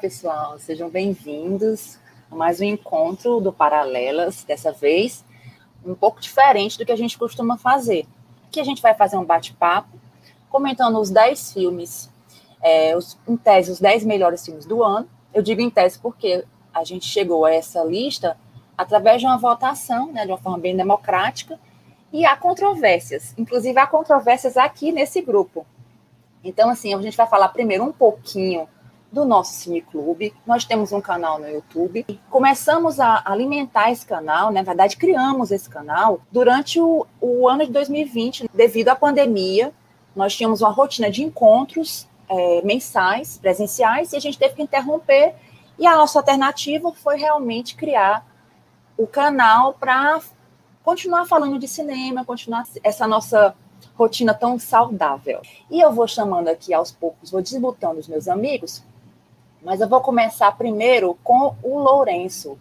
pessoal, sejam bem-vindos a mais um encontro do Paralelas, dessa vez um pouco diferente do que a gente costuma fazer. Aqui a gente vai fazer um bate-papo comentando os 10 filmes, é, os, em tese, os 10 melhores filmes do ano. Eu digo em tese porque a gente chegou a essa lista através de uma votação, né, de uma forma bem democrática, e há controvérsias, inclusive há controvérsias aqui nesse grupo. Então, assim, a gente vai falar primeiro um pouquinho do nosso cineclube. Nós temos um canal no YouTube. Começamos a alimentar esse canal, né? na verdade, criamos esse canal durante o, o ano de 2020, devido à pandemia. Nós tínhamos uma rotina de encontros é, mensais, presenciais, e a gente teve que interromper. E a nossa alternativa foi realmente criar o canal para continuar falando de cinema, continuar essa nossa rotina tão saudável. E eu vou chamando aqui aos poucos, vou desbotando os meus amigos mas eu vou começar primeiro com o Lourenço.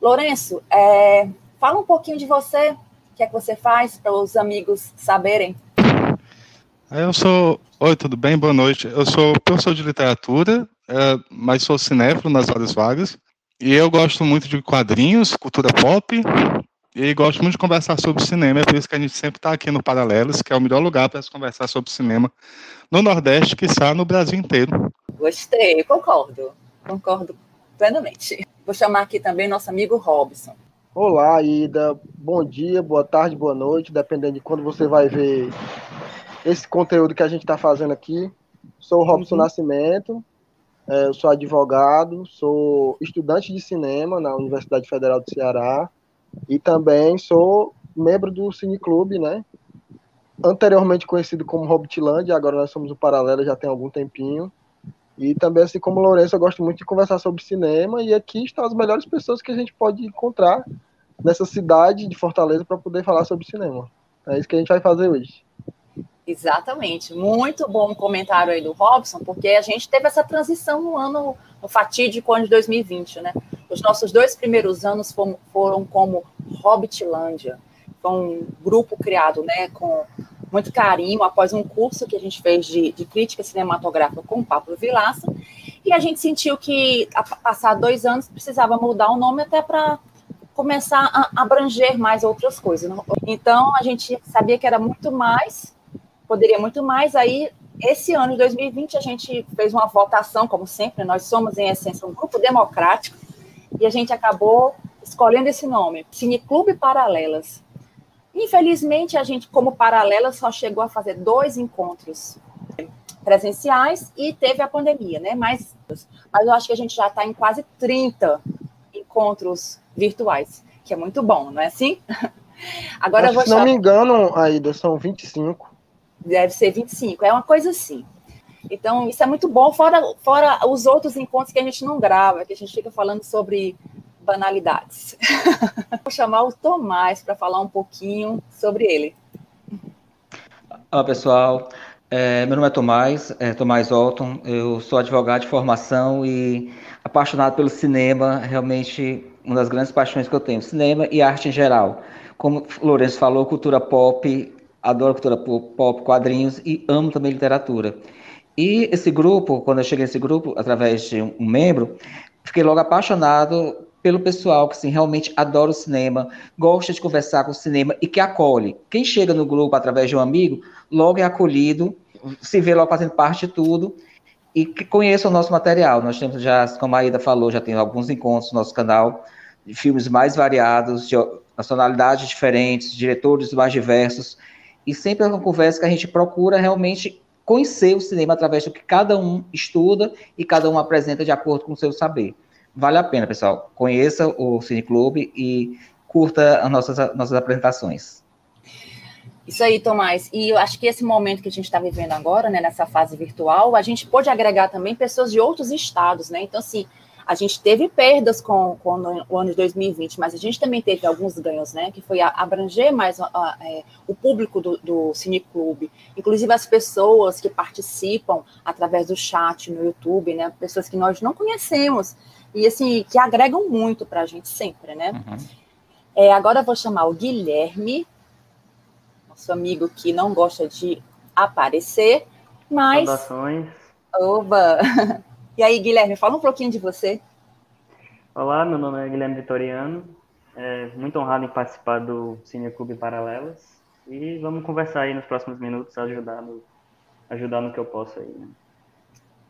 Lourenço, é, fala um pouquinho de você, o que é que você faz para os amigos saberem. Eu sou. Oi, tudo bem? Boa noite. Eu sou professor de literatura, é, mas sou cinéfilo nas horas vagas. E eu gosto muito de quadrinhos, cultura pop, e gosto muito de conversar sobre cinema. É por isso que a gente sempre está aqui no Paralelos, que é o melhor lugar para se conversar sobre cinema no Nordeste, que está no Brasil inteiro. Gostei, concordo. Concordo plenamente. Vou chamar aqui também nosso amigo Robson. Olá, Ida. Bom dia, boa tarde, boa noite, dependendo de quando você vai ver esse conteúdo que a gente está fazendo aqui. Sou o Robson uhum. Nascimento, é, eu sou advogado, sou estudante de cinema na Universidade Federal do Ceará e também sou membro do Cineclube, né? Anteriormente conhecido como Hobbitlândia, agora nós somos o Paralelo já tem algum tempinho. E também, assim como o Lourenço, eu gosto muito de conversar sobre cinema. E aqui estão as melhores pessoas que a gente pode encontrar nessa cidade de Fortaleza para poder falar sobre cinema. É isso que a gente vai fazer hoje. Exatamente. Muito bom comentário aí do Robson, porque a gente teve essa transição no ano, no fatídico ano de 2020, né? Os nossos dois primeiros anos foram, foram como Hobbitlândia. Foi um grupo criado, né, com muito carinho após um curso que a gente fez de, de crítica cinematográfica com o Pablo Vilaça, e a gente sentiu que, a passar dois anos, precisava mudar o nome até para começar a abranger mais outras coisas. Então, a gente sabia que era muito mais, poderia muito mais, aí, esse ano de 2020, a gente fez uma votação, como sempre, nós somos, em essência, um grupo democrático, e a gente acabou escolhendo esse nome, Cineclube Paralelas. Infelizmente, a gente, como paralela, só chegou a fazer dois encontros presenciais e teve a pandemia, né? Mas, mas eu acho que a gente já está em quase 30 encontros virtuais, que é muito bom, não é assim? Agora acho, Se não me engano, Aida, são 25. Deve ser 25, é uma coisa assim. Então, isso é muito bom, fora, fora os outros encontros que a gente não grava, que a gente fica falando sobre banalidades. Vou chamar o Tomás para falar um pouquinho sobre ele. Olá, pessoal. É, meu nome é Tomás, é, Tomás Olton. Eu sou advogado de formação e apaixonado pelo cinema. Realmente, uma das grandes paixões que eu tenho: cinema e arte em geral. Como o Lourenço falou, cultura pop, adoro cultura pop, quadrinhos e amo também literatura. E esse grupo, quando eu cheguei nesse grupo, através de um membro, fiquei logo apaixonado pelo pessoal que assim, realmente adora o cinema, gosta de conversar com o cinema e que acolhe. Quem chega no grupo através de um amigo, logo é acolhido, se vê logo fazendo parte de tudo e que conheça o nosso material. Nós temos já, como a Ida falou, já tem alguns encontros no nosso canal, de filmes mais variados, de nacionalidades diferentes, diretores mais diversos, e sempre é uma conversa que a gente procura realmente conhecer o cinema através do que cada um estuda e cada um apresenta de acordo com o seu saber vale a pena, pessoal. Conheça o Cine Clube e curta as nossas, nossas apresentações. Isso aí, Tomás. E eu acho que esse momento que a gente está vivendo agora, né, nessa fase virtual, a gente pode agregar também pessoas de outros estados, né? Então, assim, a gente teve perdas com, com o ano de 2020, mas a gente também teve alguns ganhos, né? Que foi abranger mais é, o público do, do Cineclube, inclusive as pessoas que participam através do chat no YouTube, né? Pessoas que nós não conhecemos e assim, que agregam muito para a gente sempre, né? Uhum. É, agora eu vou chamar o Guilherme, nosso amigo que não gosta de aparecer, mas. Saudações. Oba! E aí, Guilherme, fala um pouquinho de você. Olá, meu nome é Guilherme Vitoriano. É muito honrado em participar do Cine Clube Paralelas. E vamos conversar aí nos próximos minutos, ajudar no, ajudar no que eu posso aí. Né?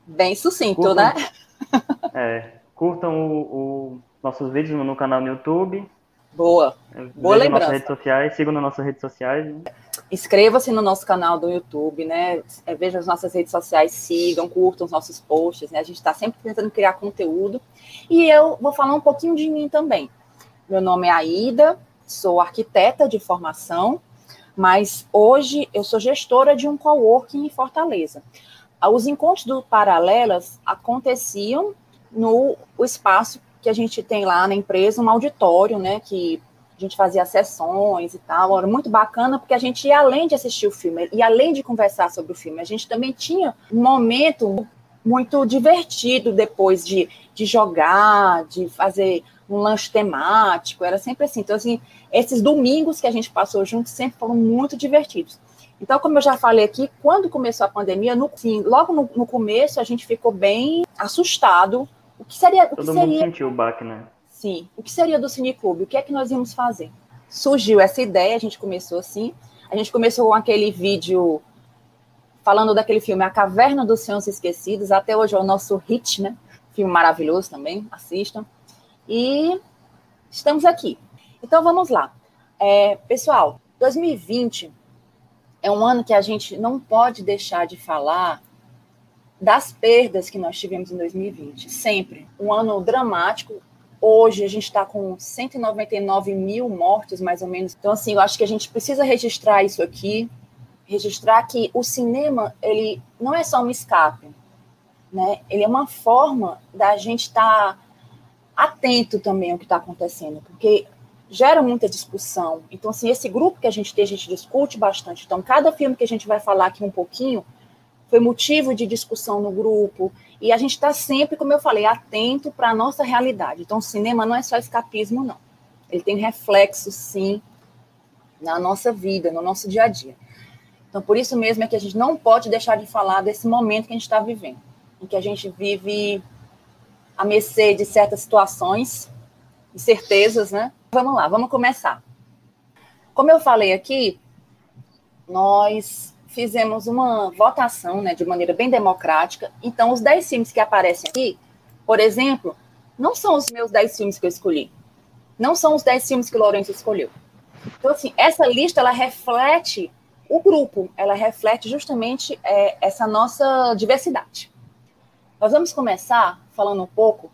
Bem sucinto, curtam, né? É, curtam o, o, nossos vídeos no canal no YouTube. Boa. Boa lembrança. nossas redes sociais, sigam nas nossas redes sociais. Né? Inscreva-se no nosso canal do YouTube, né? É, veja as nossas redes sociais, sigam, curtam os nossos posts, né? A gente está sempre tentando criar conteúdo. E eu vou falar um pouquinho de mim também. Meu nome é Aida, sou arquiteta de formação, mas hoje eu sou gestora de um coworking em Fortaleza. Os encontros do Paralelas aconteciam no espaço que a gente tem lá na empresa, um auditório, né, que a gente fazia sessões e tal, era muito bacana, porque a gente ia além de assistir o filme, e além de conversar sobre o filme, a gente também tinha um momento muito divertido depois de, de jogar, de fazer um lanche temático, era sempre assim. Então, assim, esses domingos que a gente passou juntos sempre foram muito divertidos. Então, como eu já falei aqui, quando começou a pandemia, no fim, logo no, no começo, a gente ficou bem assustado. O que seria. O Todo que mundo seria... sentiu o baque, né? Sim. O que seria do Cineclube? O que é que nós íamos fazer? Surgiu essa ideia, a gente começou assim. A gente começou com aquele vídeo falando daquele filme A Caverna dos Sonhos Esquecidos. Até hoje é o nosso hit, né? Filme maravilhoso também, assistam. E estamos aqui. Então vamos lá. É, pessoal, 2020 é um ano que a gente não pode deixar de falar das perdas que nós tivemos em 2020. Sempre. Um ano dramático, Hoje a gente está com 199 mil mortes, mais ou menos. Então, assim, eu acho que a gente precisa registrar isso aqui, registrar que o cinema, ele não é só um escape, né? Ele é uma forma da gente estar tá atento também ao que está acontecendo, porque gera muita discussão. Então, assim, esse grupo que a gente tem, a gente discute bastante. Então, cada filme que a gente vai falar aqui um pouquinho foi motivo de discussão no grupo, e a gente está sempre, como eu falei, atento para a nossa realidade. Então, o cinema não é só escapismo, não. Ele tem reflexo, sim, na nossa vida, no nosso dia a dia. Então, por isso mesmo é que a gente não pode deixar de falar desse momento que a gente está vivendo, em que a gente vive a mercê de certas situações, incertezas, né? Vamos lá, vamos começar. Como eu falei aqui, nós fizemos uma votação, né, de maneira bem democrática. Então, os 10 filmes que aparecem aqui, por exemplo, não são os meus 10 filmes que eu escolhi. Não são os 10 filmes que o Lourenço escolheu. Então, assim, essa lista, ela reflete o grupo, ela reflete justamente é, essa nossa diversidade. Nós vamos começar falando um pouco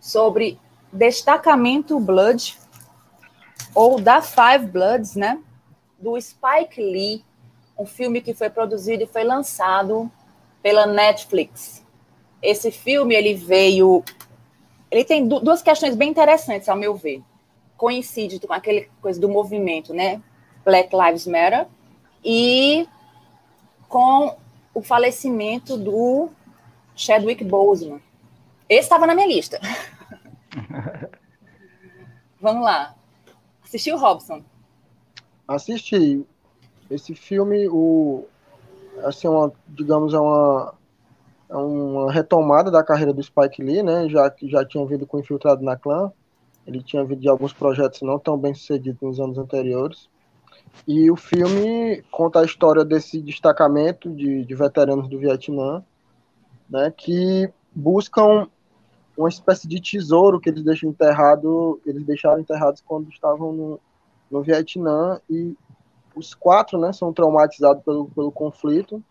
sobre Destacamento Blood, ou da Five Bloods, né? Do Spike Lee, um filme que foi produzido e foi lançado pela Netflix. Esse filme ele veio, ele tem duas questões bem interessantes ao meu ver. Coincide com aquele coisa do movimento, né? Black Lives Matter e com o falecimento do Chadwick Boseman. Esse estava na minha lista. Vamos lá. Assistiu Robson? Assisti. Esse filme, o, assim, uma, digamos, é uma, é uma retomada da carreira do Spike Lee, né? Já que já tinha vindo com Infiltrado na Clã. Ele tinha vindo de alguns projetos não tão bem sucedidos nos anos anteriores. E o filme conta a história desse destacamento de, de veteranos do Vietnã, né, que buscam uma espécie de tesouro que eles deixam enterrado, eles deixaram enterrados quando estavam no, no Vietnã e os quatro, né, são traumatizados pelo, pelo conflito,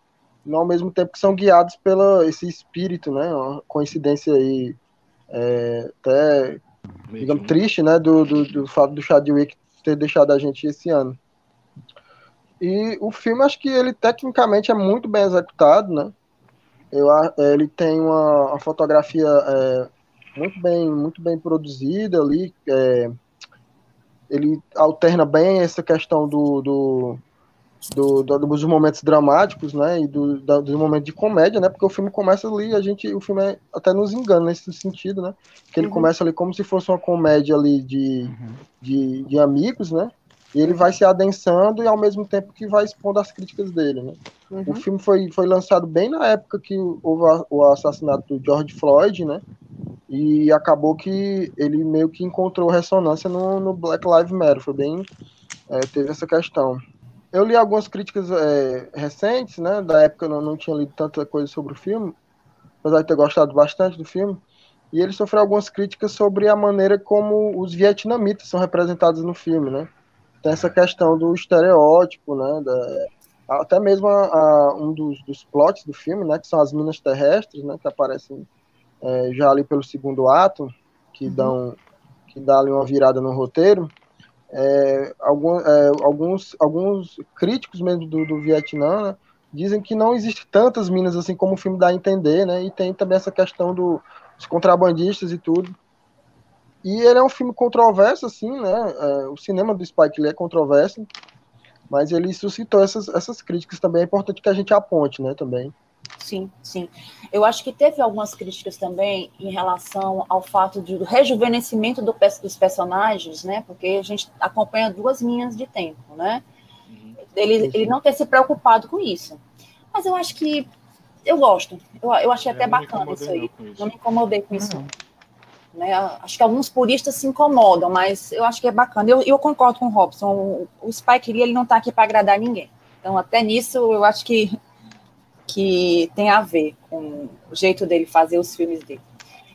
e ao mesmo tempo que são guiados pelo esse espírito, né, uma coincidência aí é, até, digamos, triste, né, do, do, do fato do Chadwick ter deixado a gente esse ano. E o filme, acho que ele tecnicamente é muito bem executado, né, eu, ele tem uma, uma fotografia é, muito bem muito bem produzida ali, é, ele alterna bem essa questão do, do, do, do, dos momentos dramáticos, né, e do, do, do momento de comédia, né, porque o filme começa ali, a gente, o filme é, até nos engana nesse sentido, né, que ele uhum. começa ali como se fosse uma comédia ali de, uhum. de, de amigos, né, e ele vai se adensando e ao mesmo tempo que vai expondo as críticas dele, né. Uhum. O filme foi, foi lançado bem na época que houve o assassinato do George Floyd, né? E acabou que ele meio que encontrou ressonância no, no Black Lives Matter. Foi bem. É, teve essa questão. Eu li algumas críticas é, recentes, né? Da época eu não, não tinha lido tanta coisa sobre o filme, apesar de ter gostado bastante do filme. E ele sofreu algumas críticas sobre a maneira como os vietnamitas são representados no filme, né? Tem essa questão do estereótipo, né? Da, até mesmo a, a, um dos, dos plots do filme, né? Que são as minas terrestres, né? Que aparecem é, já ali pelo segundo ato, que uhum. dão que dá ali uma virada no roteiro. É, algum, é, alguns, alguns críticos mesmo do, do Vietnã né, dizem que não existe tantas minas assim como o filme dá a entender, né? E tem também essa questão do, dos contrabandistas e tudo. E ele é um filme controverso, assim, né? É, o cinema do Spike Lee é controverso, mas ele suscitou essas, essas críticas também. É importante que a gente aponte, né? Também. Sim, sim. Eu acho que teve algumas críticas também em relação ao fato de, do rejuvenescimento do, dos personagens, né? Porque a gente acompanha duas linhas de tempo, né? Uhum. Ele, ele não ter se preocupado com isso. Mas eu acho que eu gosto. Eu, eu achei eu até bacana isso aí. Isso. Não me incomodei com isso. Uhum. Né? Acho que alguns puristas se incomodam, mas eu acho que é bacana. Eu, eu concordo com o Robson. O, o Spike Lee ele não está aqui para agradar ninguém. Então, até nisso, eu acho que, que tem a ver com o jeito dele fazer os filmes dele.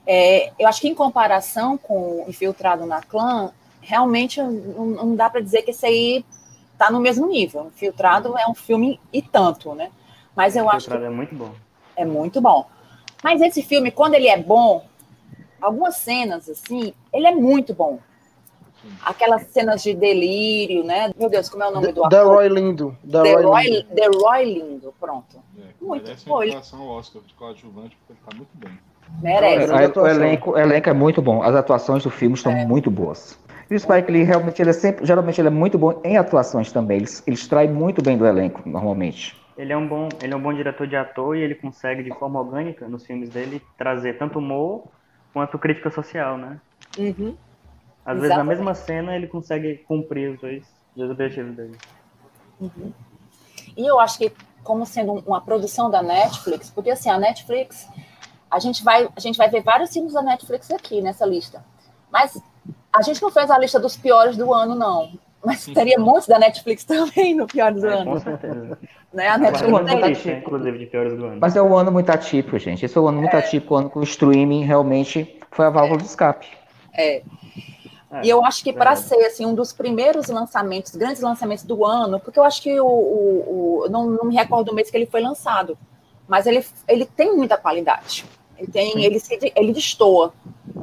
É, eu acho que, em comparação com Infiltrado na Clã, realmente não, não dá para dizer que esse aí está no mesmo nível. Infiltrado é um filme e tanto, né? Mas eu acho que. é muito bom. É muito bom. Mas esse filme, quando ele é bom, algumas cenas, assim, ele é muito bom. Aquelas cenas de delírio, né? Meu Deus, como é o nome do ator? Roy Lindo. The, The, Roy, Lindo. The Roy Lindo, pronto. É, muito bom. Ele... ao Oscar de coadjuvante, porque ele tá muito bem. Merece. o, elenco, o elenco é muito bom. As atuações do filme estão é. muito boas. E o Spike Lee, realmente, ele é sempre, geralmente ele é muito bom em atuações também. Ele, ele extrai muito bem do elenco, normalmente. Ele é um bom, ele é um bom diretor de ator e ele consegue, de forma orgânica, nos filmes dele, trazer tanto humor quanto crítica social, né? Uhum. Às Exatamente. vezes, na mesma cena, ele consegue cumprir os dois, os objetivos dele. Uhum. E eu acho que, como sendo uma produção da Netflix, porque assim, a Netflix, a gente vai, a gente vai ver vários filmes da Netflix aqui nessa lista. Mas a gente não fez a lista dos piores do ano, não. Mas teria muitos da Netflix também no piores do é, ano. Com certeza. Né? A Netflix é muito atípico, inclusive, de piores do ano. Mas é um ano muito atípico, gente. Esse é um ano muito é. atípico, quando o streaming realmente foi a válvula é. de escape. É. É, e eu acho que para ser assim um dos primeiros lançamentos, grandes lançamentos do ano, porque eu acho que o, o, o não, não, me recordo o mês que ele foi lançado, mas ele, ele tem muita qualidade. Ele tem, ele se, ele destoa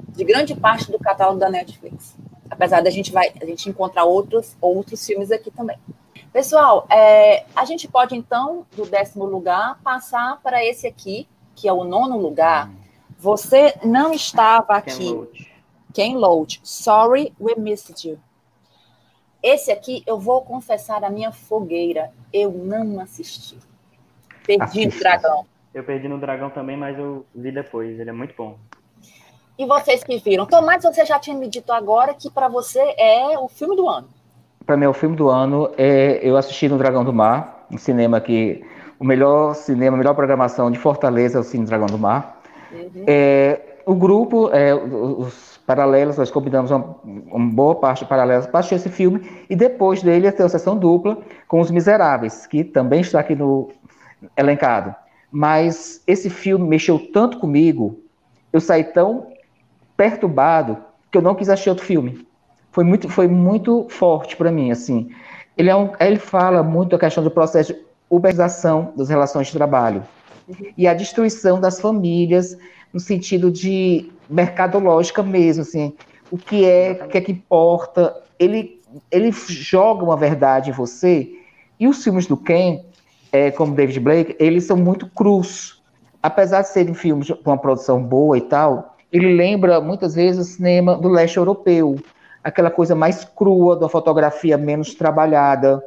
de grande parte do catálogo da Netflix. Apesar da gente vai, a gente encontrar outros outros filmes aqui também. Pessoal, é, a gente pode então, do décimo lugar, passar para esse aqui, que é o nono lugar. Você não estava aqui. Ken Loach. Sorry, we missed you. Esse aqui, eu vou confessar a minha fogueira. Eu não assisti. Perdi no Dragão. Eu perdi no Dragão também, mas eu vi depois. Ele é muito bom. E vocês que viram? Tomás, você já tinha me dito agora que para você é o filme do ano para mim, é o filme do ano é eu assisti no Dragão do Mar, um cinema que o melhor cinema, a melhor programação de Fortaleza é o Cine Dragão do Mar. Uhum. É, o grupo, é, os paralelos, nós combinamos uma, uma boa parte de paralelos para assistir esse filme e depois dele ter a sessão dupla com Os Miseráveis, que também está aqui no elencado. Mas esse filme mexeu tanto comigo, eu saí tão perturbado que eu não quis assistir outro filme foi muito, foi muito forte para mim, assim. Ele, é um, ele fala muito a questão do processo de uberização das relações de trabalho uhum. e a destruição das famílias no sentido de mercadológica mesmo, assim, o que é, o que é que importa. Ele, ele joga uma verdade em você e os filmes do Ken, é, como David Blake, eles são muito crus. Apesar de serem filmes com uma produção boa e tal, ele lembra muitas vezes o cinema do leste europeu, aquela coisa mais crua, da fotografia menos trabalhada,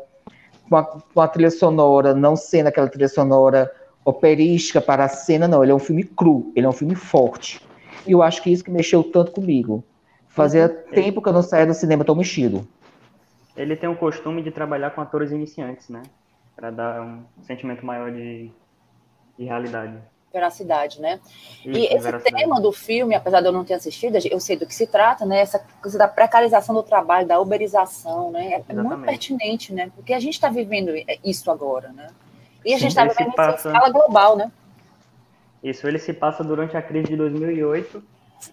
com a, com a trilha sonora não sendo aquela trilha sonora operística para a cena, não. Ele é um filme cru, ele é um filme forte. E eu acho que isso que mexeu tanto comigo. Fazia uhum. tempo que eu não saía do cinema tão mexido. Ele tem o costume de trabalhar com atores iniciantes, né? para dar um sentimento maior de, de realidade. Veracidade, né? Isso, e esse veracidade. tema do filme, apesar de eu não ter assistido, eu sei do que se trata, né? Essa coisa da precarização do trabalho, da uberização, né? É Exatamente. muito pertinente, né? Porque a gente está vivendo isso agora, né? E a gente está vivendo passa... em escala global, né? Isso, ele se passa durante a crise de 2008,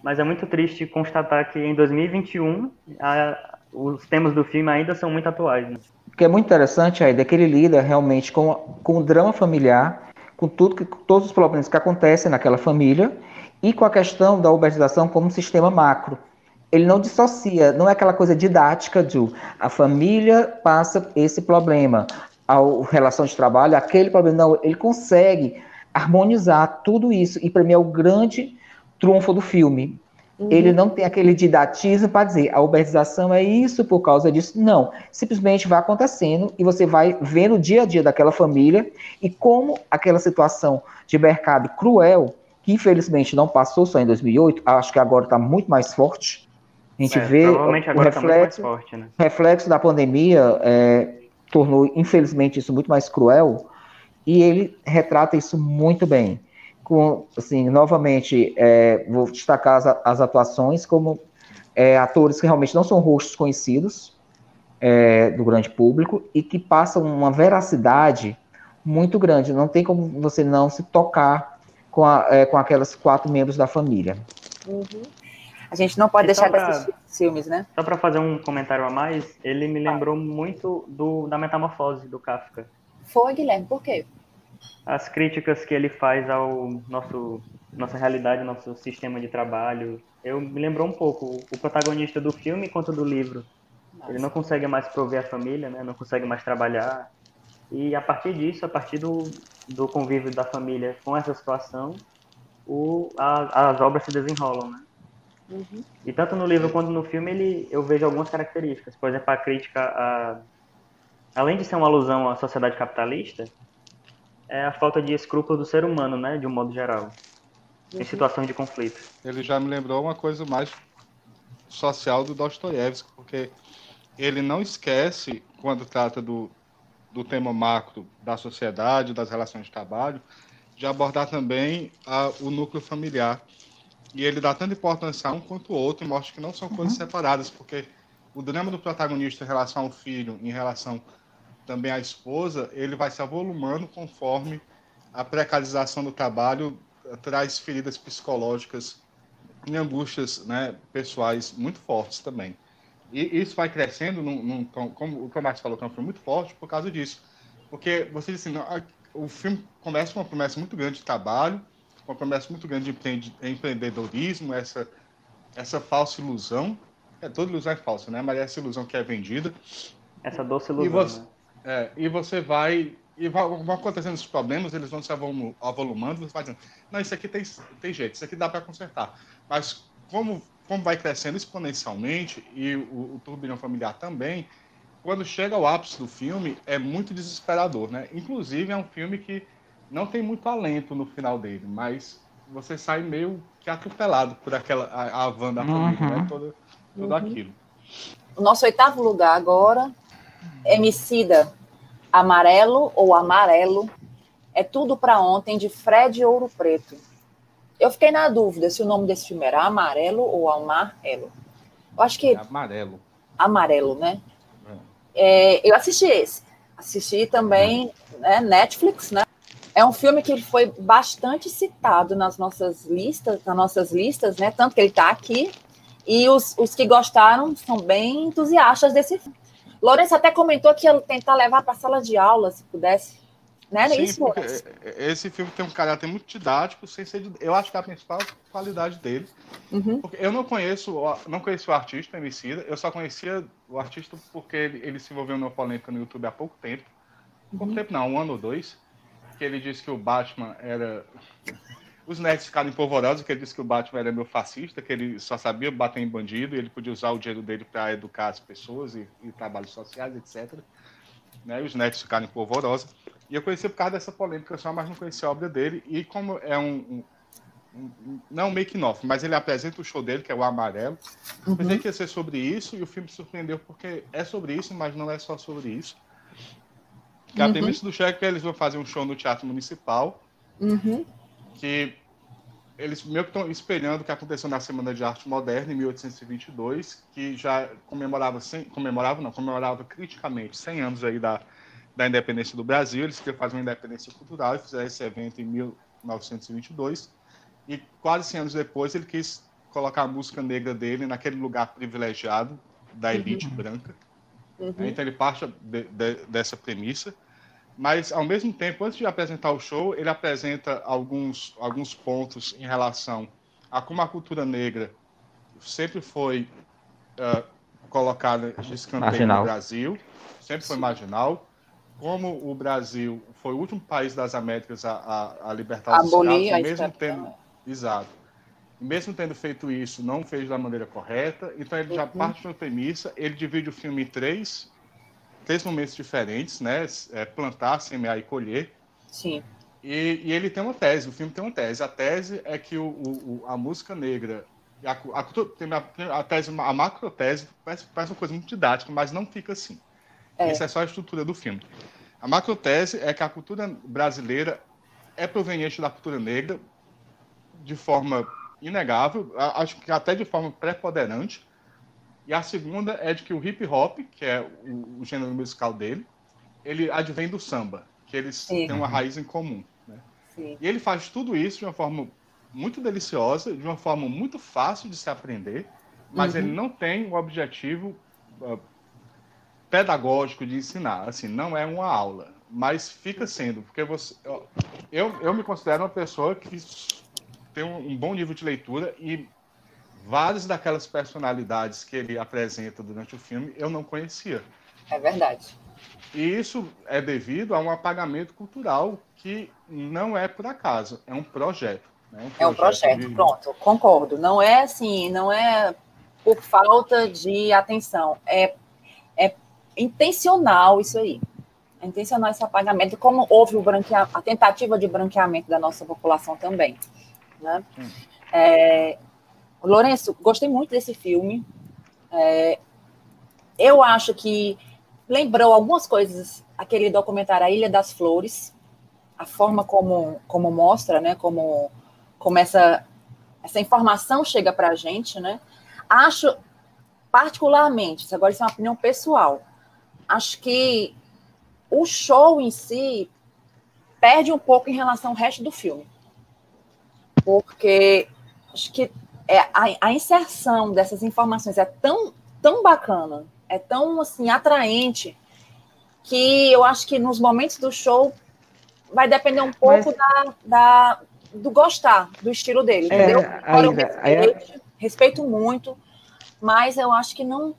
mas é muito triste constatar que em 2021 a, os temas do filme ainda são muito atuais. Né? O que é muito interessante aí é que ele lida realmente com, com o drama familiar, com tudo que, todos os problemas que acontecem naquela família e com a questão da uberização como um sistema macro. Ele não dissocia, não é aquela coisa didática de a família passa esse problema, a relação de trabalho, aquele problema. Não, ele consegue harmonizar tudo isso. E para mim é o grande trunfo do filme. Uhum. Ele não tem aquele didatismo para dizer a uberização é isso por causa disso. Não. Simplesmente vai acontecendo e você vai vendo o dia a dia daquela família e como aquela situação de mercado cruel, que infelizmente não passou só em 2008, acho que agora está muito mais forte. A gente é, vê o tá reflexo, tá forte, né? reflexo da pandemia é, tornou, infelizmente, isso muito mais cruel e ele retrata isso muito bem. Com, assim, novamente, é, vou destacar as, as atuações como é, atores que realmente não são rostos conhecidos é, do grande público e que passam uma veracidade muito grande. Não tem como você não se tocar com, a, é, com aquelas quatro membros da família. Uhum. A gente não pode e deixar pra, de assistir filmes, né? Só para fazer um comentário a mais, ele me lembrou ah. muito do, da Metamorfose do Kafka. Foi, Guilherme, por quê? As críticas que ele faz ao nosso nossa realidade, nosso sistema de trabalho. Eu me lembrou um pouco o protagonista do filme quanto do livro. Nossa. Ele não consegue mais prover a família, né? Não consegue mais trabalhar. E a partir disso, a partir do, do convívio da família com essa situação, o, a, as obras se desenrolam, né? Uhum. E tanto no livro quanto no filme, ele, eu vejo algumas características. Por exemplo, a crítica a, além de ser uma alusão à sociedade capitalista, é a falta de escrúpulo do ser humano, né, de um modo geral, uhum. em situações de conflito. Ele já me lembrou uma coisa mais social do Dostoiévski, porque ele não esquece, quando trata do, do tema macro da sociedade, das relações de trabalho, de abordar também a, o núcleo familiar. E ele dá tanta importância a um quanto o outro e mostra que não são coisas uhum. separadas, porque o drama do protagonista em relação ao filho, em relação também a esposa, ele vai se avolumando conforme a precarização do trabalho traz feridas psicológicas e angústias né, pessoais muito fortes também. E isso vai crescendo, num, num, como o Tomás falou, que é um filme muito forte por causa disso. Porque você disse assim, o filme começa com uma promessa muito grande de trabalho, uma promessa muito grande de empreendedorismo, essa, essa falsa ilusão. É, toda ilusão é falsa, né? Mas essa ilusão que é vendida. Essa doce ilusão. E você, né? É, e você vai. E vão acontecendo os problemas, eles vão se avolumando, você vai dizendo, não, isso aqui tem, tem jeito, isso aqui dá para consertar. Mas como, como vai crescendo exponencialmente, e o, o turbilhão familiar também, quando chega ao ápice do filme, é muito desesperador, né? Inclusive, é um filme que não tem muito alento no final dele, mas você sai meio que atropelado por aquela a, a van da família, né? uhum. né? Todo, tudo uhum. aquilo. O nosso oitavo lugar agora Emicida, Amarelo ou Amarelo, é tudo para ontem de Fred Ouro Preto. Eu fiquei na dúvida se o nome desse filme era Amarelo ou Amarelo. Eu acho que. É amarelo. Amarelo, né? É. É, eu assisti esse. Assisti também né, Netflix, né? É um filme que foi bastante citado nas nossas listas, nas nossas listas, né? Tanto que ele está aqui. E os, os que gostaram são bem entusiastas desse filme. Lourenço até comentou que ia tentar levar para a sala de aula, se pudesse. Né? Sim, Isso, esse filme tem um caráter muito didático, sem ser, eu acho que é a principal qualidade dele. Uhum. Porque eu não conheço, não conheço o artista Emicida, eu só conhecia o artista porque ele, ele se envolveu numa polêmica no YouTube há pouco tempo. Pouco uhum. tempo não, um ano ou dois. Que ele disse que o Batman era os nerds ficaram empolvorosos, que ele disse que o Batman era meu fascista, que ele só sabia bater em bandido e ele podia usar o dinheiro dele para educar as pessoas e, e, trabalhos sociais, etc. Né? E os nerds ficaram empolvorosos. E eu conheci por causa dessa polêmica só, mas não conhecia a obra dele. E como é um, um, um não um make-off, mas ele apresenta o show dele, que é o Amarelo. Uhum. Pensei que ia ser sobre isso e o filme surpreendeu porque é sobre isso, mas não é só sobre isso. Que uhum. a premissa do show é que eles vão fazer um show no Teatro Municipal, uhum. Que eles meio que estão espelhando o que aconteceu na Semana de Arte Moderna, em 1822, que já comemorava, sem, comemorava não, comemorava criticamente 100 anos aí da, da independência do Brasil. Eles queriam fazer uma independência cultural e fizeram esse evento em 1922. E quase 100 anos depois ele quis colocar a música negra dele naquele lugar privilegiado da elite uhum. branca. Uhum. Então ele parte de, de, dessa premissa. Mas, ao mesmo tempo, antes de apresentar o show, ele apresenta alguns, alguns pontos em relação a como a cultura negra sempre foi uh, colocada de escanteio marginal. no Brasil, sempre foi marginal, como o Brasil foi o último país das Américas a, a, a libertar os escravos, mesmo tendo, exato, mesmo tendo feito isso, não fez da maneira correta. Então ele já uhum. parte de uma premissa, ele divide o filme em três três momentos diferentes, né? É plantar, semear e colher. Sim. E, e, ele tem uma tese, o filme tem uma tese. A tese é que o, o a música negra, a, a, a, tese, a macro tese, parece, parece uma coisa muito didática, mas não fica assim. É. Isso é só a estrutura do filme. A macro tese é que a cultura brasileira é proveniente da cultura negra de forma inegável, acho que até de forma preponderante, e a segunda é de que o hip hop, que é o, o gênero musical dele, ele advém do samba, que eles Sim. têm uma raiz em comum. Né? E ele faz tudo isso de uma forma muito deliciosa, de uma forma muito fácil de se aprender, mas uhum. ele não tem o objetivo uh, pedagógico de ensinar. Assim, não é uma aula, mas fica sendo, porque você, eu, eu me considero uma pessoa que tem um, um bom nível de leitura e várias daquelas personalidades que ele apresenta durante o filme eu não conhecia. É verdade. E isso é devido a um apagamento cultural que não é por acaso, é um projeto. Né? Um é um projeto, de... pronto, concordo. Não é assim, não é por falta de atenção, é, é intencional isso aí. É intencional esse apagamento, como houve o branquea... a tentativa de branqueamento da nossa população também. Né? Hum. É, Lourenço, gostei muito desse filme. É, eu acho que lembrou algumas coisas, aquele documentário A Ilha das Flores, a forma como, como mostra, né, como, como essa, essa informação chega para a gente, né? Acho, particularmente, agora isso é uma opinião pessoal, acho que o show em si perde um pouco em relação ao resto do filme. Porque acho que é, a, a, inserção dessas informações é tão, tão bacana, é tão assim atraente que eu acho que nos momentos do show vai depender um pouco Mas... da, da, do gostar do estilo dele, é, entendeu? Eu respeito, respeito, muito, mas eu acho que não.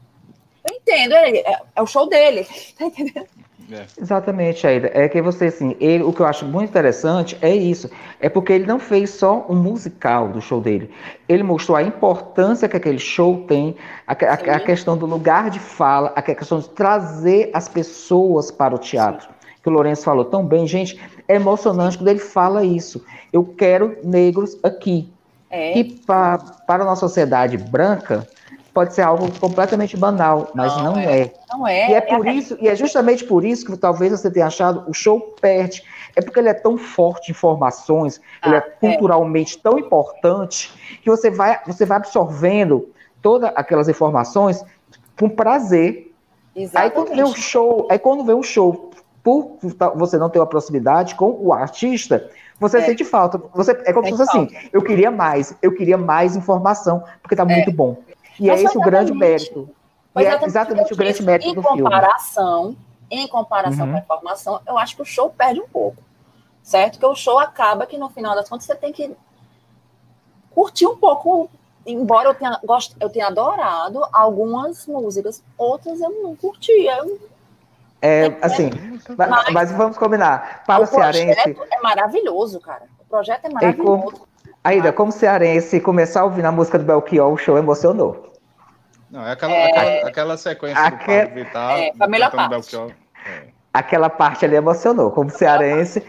Eu entendo, é, é, é o show dele, tá entendendo? É. Exatamente, Aida. É que você, assim, ele, o que eu acho muito interessante é isso. É porque ele não fez só um musical do show dele. Ele mostrou a importância que aquele show tem, a, a, a questão do lugar de fala, a questão de trazer as pessoas para o teatro. Sim. Que o Lourenço falou tão bem, gente. É emocionante quando ele fala isso. Eu quero negros aqui. É. E para, para a nossa sociedade branca, pode ser algo completamente banal, mas não, não é. é. Não é. E é por é isso, e é justamente por isso que talvez você tenha achado o show perde. É porque ele é tão forte em informações, ah, ele é, é culturalmente é. tão importante, que você vai, você vai absorvendo todas aquelas informações com prazer. Exatamente. Aí quando vê um show, aí quando vê um show, por você não ter uma proximidade com o artista, você é. sente falta. Você, é como se fosse assim, eu queria mais, eu queria mais informação, porque tá é. muito bom. E Mas é esse o grande mérito. E é exatamente o grande mérito do filme. Em comparação, em comparação uhum. com a informação, eu acho que o show perde um pouco. Certo? Que o show acaba que no final das contas você tem que curtir um pouco. Embora eu tenha, gost... eu tenha adorado algumas músicas, outras eu não curtia. Eu... É, assim, mas, mas, vamos combinar. Para o, o cearense. é maravilhoso, cara. O projeto é maravilhoso. Aida, como cearense, começar a ouvir a música do Belchior, o show emocionou. Não, é aquela, é, aquela, aquela sequência aquel, do Pablo Vittar. É, a melhor parte. Belchior, é. Aquela parte ali emocionou, como cearense.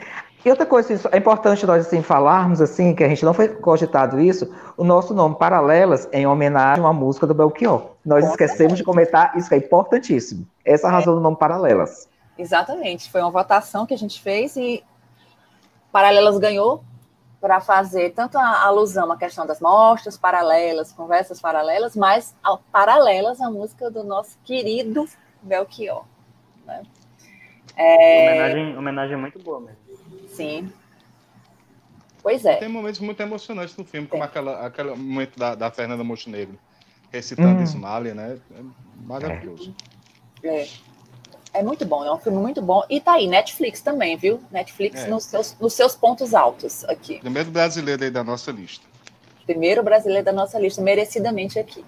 E outra coisa, é importante nós assim, falarmos assim, que a gente não foi cogitado isso, o nosso nome Paralelas é em homenagem a uma música do Belchior. Nós esquecemos de comentar, isso é importantíssimo. Essa é a razão do nome Paralelas. Exatamente. Foi uma votação que a gente fez e Paralelas ganhou para fazer tanto a alusão à questão das mostras paralelas, conversas paralelas, mas ao, paralelas à música do nosso querido Belchior. Né? É... Homenagem, homenagem muito boa mesmo. Sim. Pois é. Tem momentos muito emocionantes no filme, como aquela, aquele momento da, da Fernanda Montenegro recitando hum. Ismalia, né? É maravilhoso. É. É muito bom, é um filme muito bom. E tá aí, Netflix também, viu? Netflix é. nos, seus, nos seus pontos altos aqui. Primeiro brasileiro aí da nossa lista. Primeiro brasileiro da nossa lista, merecidamente aqui.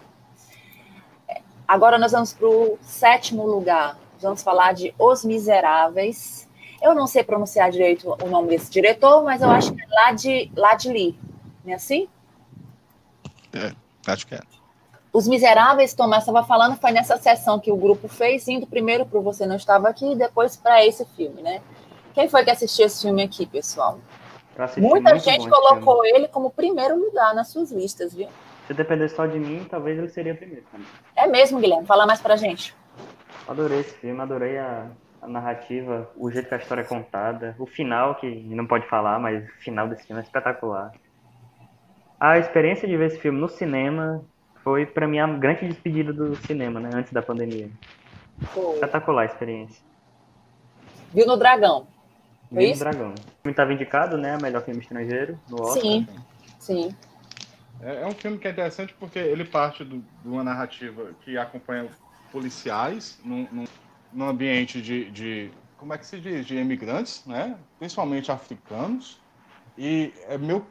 É, agora nós vamos para o sétimo lugar. Vamos falar de Os Miseráveis. Eu não sei pronunciar direito o nome desse diretor, mas eu acho que é Lad, Ladli. Não é assim? É, acho que é. Os Miseráveis, Tomás estava falando, foi nessa sessão que o grupo fez, indo primeiro para Você Não Estava Aqui e depois para esse filme, né? Quem foi que assistiu esse filme aqui, pessoal? Muita gente colocou ele como primeiro lugar nas suas listas, viu? Se depender só de mim, talvez ele seria primeiro também. É mesmo, Guilherme? Fala mais pra gente. Adorei esse filme, adorei a, a narrativa, o jeito que a história é contada, o final, que não pode falar, mas o final desse filme é espetacular. A experiência de ver esse filme no cinema foi para mim a grande despedida do cinema, né? Antes da pandemia. Foi. Espetacular a experiência. Viu no Dragão? Viu no Dragão. O filme estava indicado, né? Melhor filme estrangeiro no Oscar. Sim, sim. É, é, um filme que é interessante porque ele parte do, de uma narrativa que acompanha policiais num, num, num ambiente de, de, como é que se diz, de imigrantes, né? Principalmente africanos. E é meu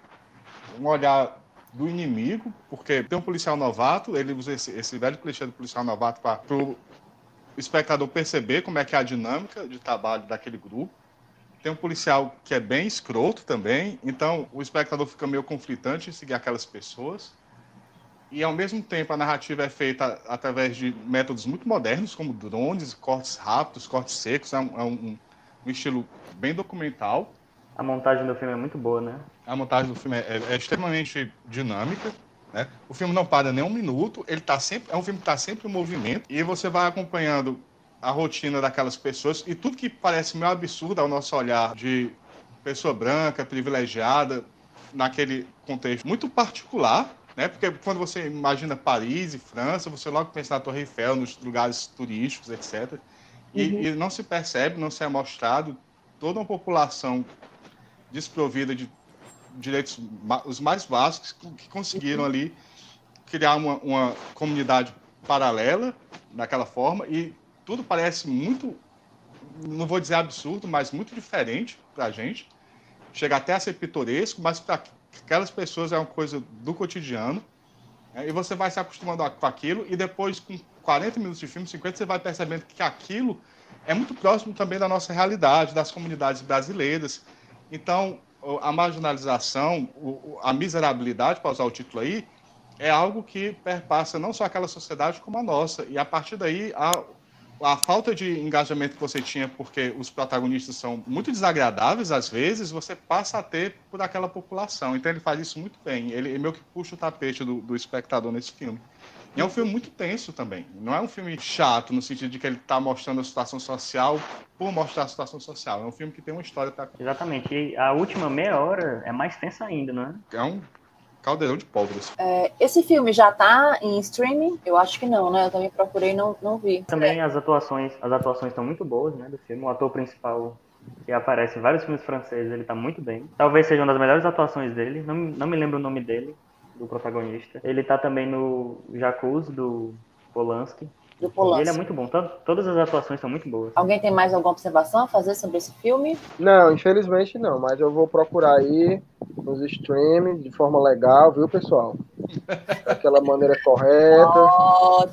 um olhar do inimigo, porque tem um policial novato, ele usa esse, esse velho clichê do policial novato para o espectador perceber como é que é a dinâmica de trabalho daquele grupo. Tem um policial que é bem escroto também, então o espectador fica meio conflitante em seguir aquelas pessoas. E ao mesmo tempo a narrativa é feita através de métodos muito modernos, como drones, cortes rápidos, cortes secos, é um, é um, um estilo bem documental. A montagem do filme é muito boa, né? A montagem do filme é, é, é extremamente dinâmica. Né? O filme não para nem um minuto, ele tá sempre, é um filme que está sempre em movimento, e você vai acompanhando a rotina daquelas pessoas, e tudo que parece meio absurdo ao nosso olhar de pessoa branca, privilegiada, naquele contexto muito particular, né? Porque quando você imagina Paris e França, você logo pensa na Torre Eiffel, nos lugares turísticos, etc. E, uhum. e não se percebe, não se é mostrado toda uma população desprovida de direitos os mais básicos que conseguiram ali criar uma, uma comunidade paralela daquela forma e tudo parece muito não vou dizer absurdo mas muito diferente para a gente chega até a ser pitoresco mas para aquelas pessoas é uma coisa do cotidiano né? e você vai se acostumando com aquilo e depois com 40 minutos de filme 50 você vai percebendo que aquilo é muito próximo também da nossa realidade das comunidades brasileiras então, a marginalização, a miserabilidade, para usar o título aí, é algo que perpassa não só aquela sociedade como a nossa. E a partir daí, a, a falta de engajamento que você tinha, porque os protagonistas são muito desagradáveis às vezes, você passa a ter por aquela população. Então ele faz isso muito bem. Ele, meio que puxa o tapete do, do espectador nesse filme. E é um filme muito tenso também. Não é um filme chato, no sentido de que ele está mostrando a situação social por mostrar a situação social. É um filme que tem uma história para Exatamente. E a última meia hora é mais tensa ainda, não é? É um caldeirão de pólvora. É, esse filme já está em streaming? Eu acho que não, né? Eu também procurei não não vi. Também é. as atuações, as atuações estão muito boas, né, do filme. O ator principal que aparece em vários filmes franceses, ele está muito bem. Talvez seja uma das melhores atuações dele. Não, não me lembro o nome dele, do protagonista. Ele tá também no Jacuzzi, do Polanski. Do Polanski. ele é muito bom. Todas as atuações são muito boas. Alguém tem mais alguma observação a fazer sobre esse filme? Não, infelizmente não. Mas eu vou procurar aí nos streams de forma legal, viu, pessoal? Daquela maneira correta. Nossa!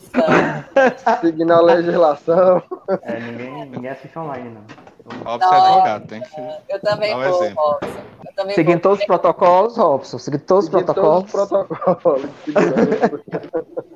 Seguindo a legislação. É, ninguém, ninguém assiste online, não. Robson é advogado, tem que. Eu também vou, Robson. Seguindo todos os protocolos, Robson. Seguindo todos os protocolos. Todos os protocolos.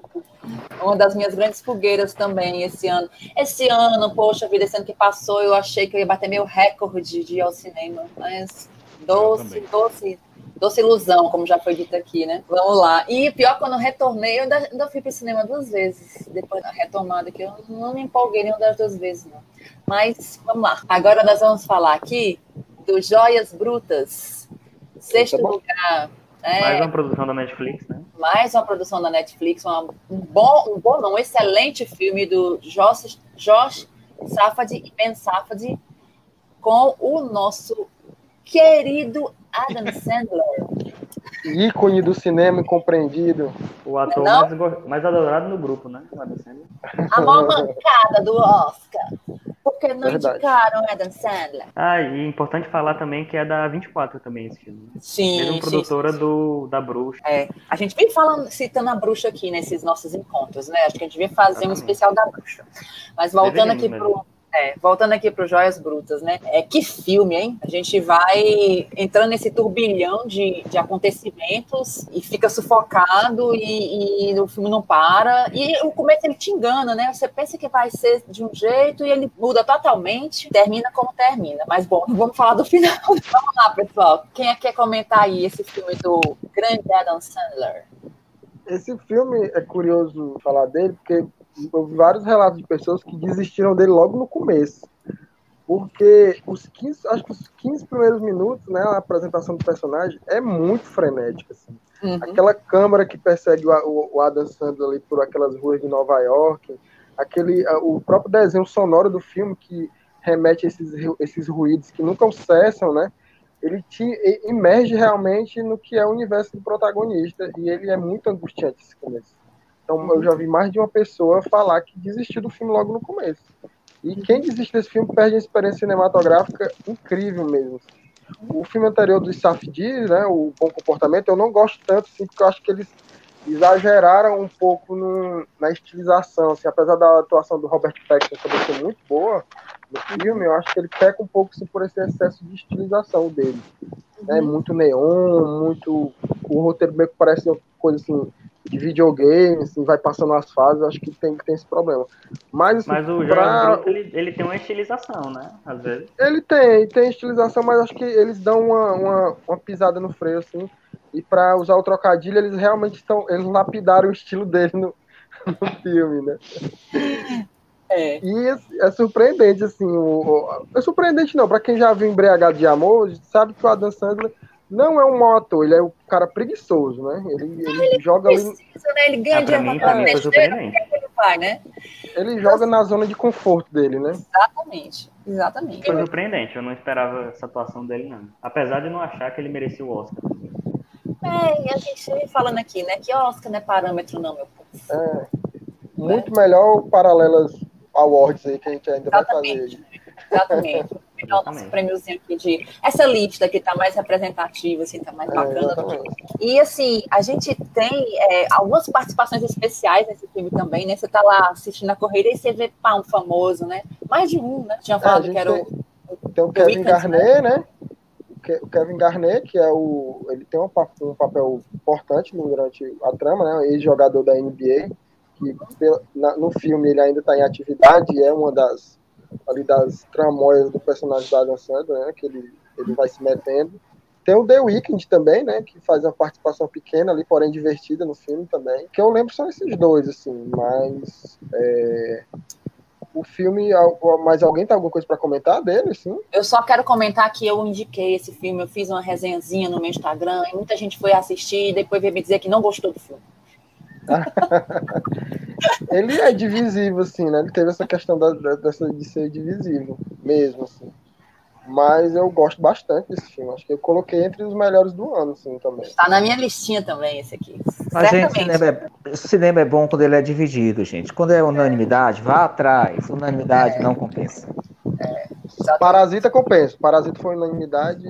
Uma das minhas grandes fogueiras também esse ano. Esse ano, poxa vida, esse ano que passou, eu achei que eu ia bater meu recorde de ir ao cinema. Mas doce, doce, doce ilusão, como já foi dito aqui, né? Vamos lá. E pior, quando eu retornei, eu ainda, ainda fui para o cinema duas vezes, depois da retomada, que eu não me empolguei nenhuma das duas vezes, não. Mas, vamos lá. Agora nós vamos falar aqui do Joias Brutas. Sexto tá lugar. É, mais uma produção da Netflix, né? Mais uma produção da Netflix, uma, um bom, um bom, não, um excelente filme do Josh, Josh Safad e Ben Safad com o nosso querido Adam Sandler. Ícone do cinema incompreendido. O ator mais, mais, adorado no grupo, né? A maior mancada do Oscar. Porque não Verdade. indicaram Adam Sandler. Ah, e é importante falar também que é da 24 também esse filme. Né? Sim. Mesmo produtora sim. Do, da Bruxa. É. A gente vem falando, citando a Bruxa aqui nesses nossos encontros, né? Acho que a gente devia fazer Exatamente. um especial da Bruxa. Mas voltando Deveríamos aqui para o é, voltando aqui para Joias Brutas, né? É, que filme, hein? A gente vai entrando nesse turbilhão de, de acontecimentos e fica sufocado e, e, o filme não para. E o começo ele te engana, né? Você pensa que vai ser de um jeito e ele muda totalmente, termina como termina. Mas bom, vamos falar do final. vamos lá, pessoal. Quem é que quer comentar aí esse filme do grande Adam Sandler? Esse filme é curioso falar dele, porque houve vários relatos de pessoas que desistiram dele logo no começo. Porque os 15, acho que os 15 primeiros minutos, né, a apresentação do personagem é muito frenética. Assim. Uhum. Aquela câmera que persegue o, o, Adam Sandler ali por aquelas ruas de Nova York, aquele, o próprio desenho sonoro do filme que remete a esses, esses ruídos que nunca cessam, né? Ele te emerge realmente no que é o universo do protagonista e ele é muito angustiante esse começo. Então eu já vi mais de uma pessoa falar que desistiu do filme logo no começo. E quem desiste desse filme perde uma experiência cinematográfica incrível mesmo. O filme anterior do Safdie, né, o Bom Comportamento, eu não gosto tanto, assim, porque eu acho que eles exageraram um pouco no, na estilização, assim, apesar da atuação do Robert Pattinson também ser muito boa no filme, eu acho que ele peca um pouco assim, por esse excesso de estilização dele. Né, muito neon, muito... O roteiro meio que parece uma coisa assim de videogame, assim, vai passando as fases, acho que tem, tem esse problema. Mas, assim, mas o pra... Ele, ele tem uma estilização, né? Às vezes. Ele tem, tem estilização, mas acho que eles dão uma, uma, uma pisada no freio, assim. E para usar o trocadilho, eles realmente estão. Eles lapidaram o estilo dele no, no filme, né? É. E é, é surpreendente, assim. O, o, é surpreendente não, para quem já viu Embriagado de Amor, sabe que o Adam Sandler não é um mau ator, ele é um cara preguiçoso, né? Ele, ele, ele joga precisa, ali. Né? Ele ganha ah, dinheiro pra é ele faz, né? Ele joga na zona de conforto dele, né? Exatamente, exatamente. Foi surpreendente, eu não esperava essa atuação dele, não. Apesar de não achar que ele merecia o Oscar. É, e a gente falando aqui, né? Que Oscar não é parâmetro, não, meu povo. É. Muito é. melhor paralelas awards aí que a gente ainda Exatamente. vai fazer. Exatamente. O nosso prêmiozinho aqui de. Essa lista que tá mais representativa, assim, tá mais é, bacana. É, e assim, a gente tem é, algumas participações especiais nesse filme também, né? Você tá lá assistindo a corrida e você vê pá, um famoso, né? Mais de um, né? Tinha é, falado que era tem, o. Tem o Kevin Garnett, né? O Kevin Garnett, que é o. Ele tem um, um papel importante durante a trama, né? Ex-jogador da NBA, que no filme ele ainda está em atividade, é uma das ali das tramóias do personagem da Adam Sandler, né, que ele, ele vai se metendo. Tem o The Weeknd também, né, que faz uma participação pequena ali, porém divertida no filme também. Que eu lembro são esses dois, assim, mas é, o filme, mas alguém tem alguma coisa para comentar dele, sim? Eu só quero comentar que eu indiquei esse filme, eu fiz uma resenhazinha no meu Instagram e muita gente foi assistir e depois veio me dizer que não gostou do filme. ele é divisível, assim, né? Ele teve essa questão da, dessa, de ser divisível, mesmo, assim. Mas eu gosto bastante desse filme. Acho que eu coloquei entre os melhores do ano, assim, também. Está na minha listinha também, esse aqui. Mas, gente, cinema é, cinema é bom quando ele é dividido, gente. Quando é unanimidade, vá atrás. Unanimidade é. não compensa. É, Parasita compensa. Parasita foi unanimidade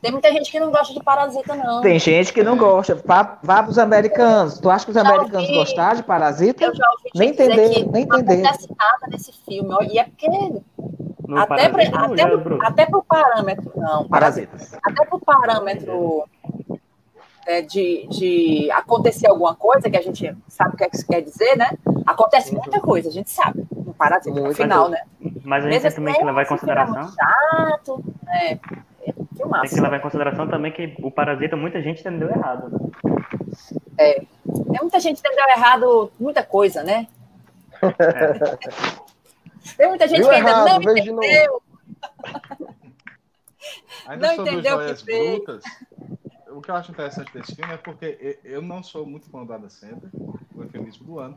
tem muita gente que não gosta de Parasita, não. Tem gente que não gosta. Vá, vá para os americanos. Tu acha que os americanos ouvi, gostaram de Parasita? Eu já ouvi nem entender, nem entender. Não acontece nada nesse filme. E é porque no até para até, até pro parâmetro, não. Parasitas. Até para o parâmetro é, de, de acontecer alguma coisa, que a gente sabe o que, é que isso quer dizer, né? Acontece muita coisa, a gente sabe. No Parasita, no final, né? Mas a gente tem também que levar em consideração. Chato, né? Tem que levar em consideração também que o Parasita muita gente entendeu errado. Né? É. Tem muita gente que entendeu errado muita coisa, né? É. Tem muita gente Viu que ainda errado, não entendeu. Ainda Não entendeu o que fez. Brutas, o que eu acho interessante desse filme é porque eu não sou muito fã do Adam Sandler, o eufemismo do ano.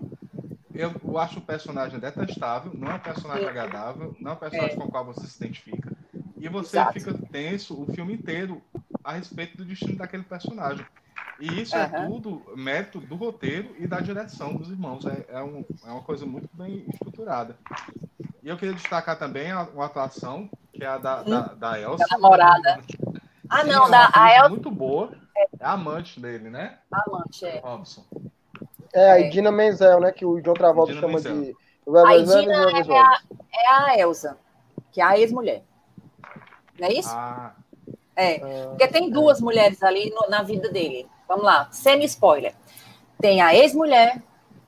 Eu, eu acho o personagem detestável, não é um personagem Sim. agradável, não é um personagem com o qual você se identifica. E você Exato. fica tenso o filme inteiro a respeito do destino daquele personagem. E isso é Aham. tudo mérito do roteiro e da direção dos irmãos. É, é, um- é uma coisa muito bem estruturada. E eu queria destacar também a- uma atuação, que é a da, da, da Elsa. Da namorada. Ah, Sim, não, é da, a Elsa muito boa. É a amante dele, né? Amante, é. Robson. É, a É. Idina Menzel, né? Que o John Travolta Idina chama Menzel. de. A Idina é a, é a Elsa, que é a ex-mulher. Não é isso? Ah, É. Porque tem duas mulheres ali no- na vida dele. Vamos lá, semi-spoiler. Tem a ex-mulher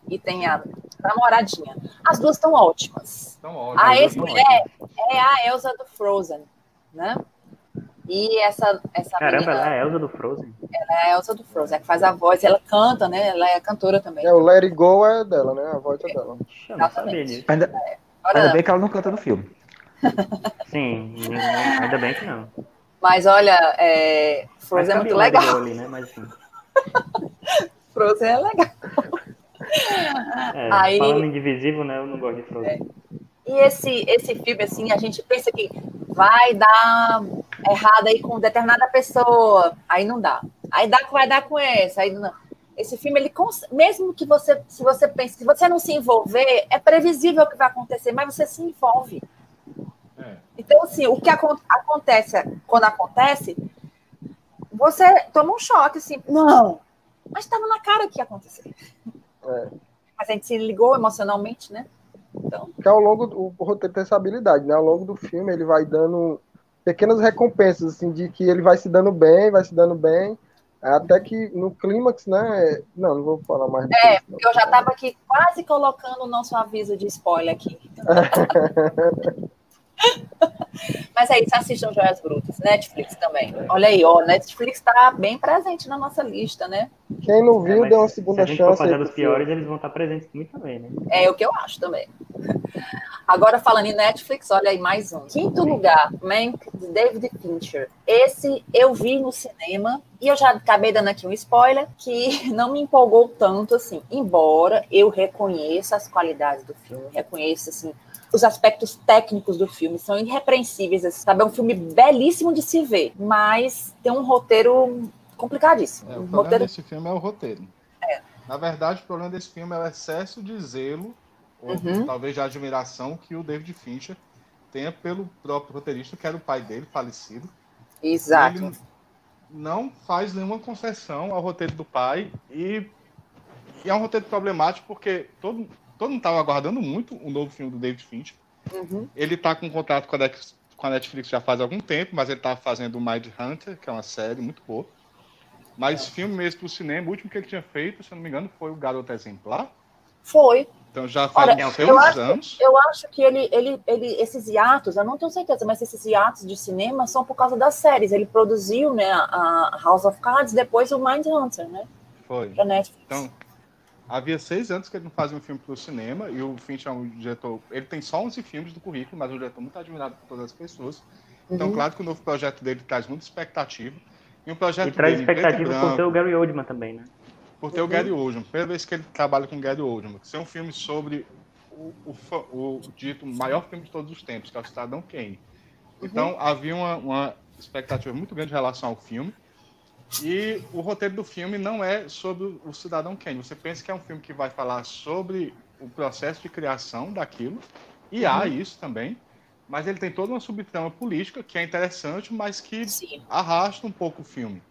e tem a namoradinha. As duas estão ótimas. ótimo. A ex-mulher é a Elsa do Frozen, né? E essa, essa Caramba, menina ela é a Elsa do Frozen. é a Elsa do Frozen, é que faz a voz, ela canta, né? Ela é cantora também. É, o Let It Go é dela, né? A voz é dela. Eu não Exatamente. sabia disso. Ainda, Olha, ainda bem que ela não canta no filme. Sim, ainda bem que não. Mas olha, é, Frozen é muito legal. Ali, né? Mas assim. Frozen é legal. É, Aí- Falando em divisível, né? Eu não gosto de Frozen. E esse, esse filme, assim, a gente pensa que vai dar errado aí com determinada pessoa, aí não dá. Aí dá que vai dar com essa, aí não. Esse filme, ele mesmo que você, se você pense, se você não se envolver, é previsível o que vai acontecer, mas você se envolve. Então, assim, o que acon- acontece quando acontece, você toma um choque, assim, não, mas estava na cara que ia acontecer. É. Mas a gente se ligou emocionalmente, né? Então, Que ao longo do o roteiro tem essa habilidade, né? Ao longo do filme ele vai dando pequenas recompensas, assim, de que ele vai se dando bem, vai se dando bem, até que no clímax, né? Não, não vou falar mais. É, isso, porque eu já estava aqui quase colocando o nosso aviso de spoiler aqui. Mas é isso, assistam Joias Brutas, Netflix também. Olha aí, ó, Netflix está bem presente na nossa lista, né? Quem não É, viu, mas deu uma se segunda a gente chance. fazer dos pro filme. piores, eles vão estar presentes muito também, né? É o que eu acho também. Agora, falando em Netflix, olha aí mais um. Quinto lugar, Mank, de David Fincher. Esse eu vi no cinema e eu já acabei dando aqui um spoiler que não me empolgou tanto assim. Embora eu reconheça as qualidades do filme, reconheça assim os aspectos técnicos do filme são irrepreensíveis, assim, sabe? É um filme belíssimo de se ver, mas tem um roteiro complicadíssimo. É, o um problema roteiro desse filme é o roteiro. Na verdade, o problema desse filme é o excesso de zelo, ou Uhum. talvez de admiração, que o David Fincher tenha pelo próprio roteirista, que era o pai dele, falecido. exato. Ele não faz nenhuma concessão ao roteiro do pai e, e é um roteiro problemático porque todo, todo mundo estava aguardando muito o novo filme do David Fincher. Uhum. Ele está com contato com a, Dex- com a Netflix já faz algum tempo, mas ele estava fazendo o Mind Hunter, que é uma série muito boa. Mas filme mesmo pro cinema, o último que ele tinha feito, se eu não me engano, foi o Garoto Exemplar. Foi. Então já faz Olha, uns eu acho- anos. Eu acho que ele, ele, ele, esses hiatos, eu não tenho certeza, mas esses hiatos de cinema são por causa das séries. Ele produziu, né, a House of Cards, depois o Mindhunter, né, Foi. pra Netflix. Então, havia seis anos que ele não fazia um filme pro cinema e o Fincher é um diretor. Ele tem só 11 filmes do currículo, mas é um diretor muito admirado por todas as pessoas. Então, Uhum. claro que o novo projeto dele traz muita expectativa. E um projeto E traz dele expectativa por ter o Gary Oldman também, né? por ter o Gary Oldman. Primeira vez que ele trabalha com o Gary Oldman. Ser um filme sobre o, o, o dito maior filme de todos os tempos, que é o Cidadão Kane. Então, havia uma, uma expectativa muito grande em relação ao filme. E o roteiro do filme não é sobre o Cidadão Kane. Você pensa que é um filme que vai falar sobre o processo de criação daquilo, e há isso também, mas ele tem toda uma subtrama política que é interessante, mas que Sim. arrasta um pouco o filme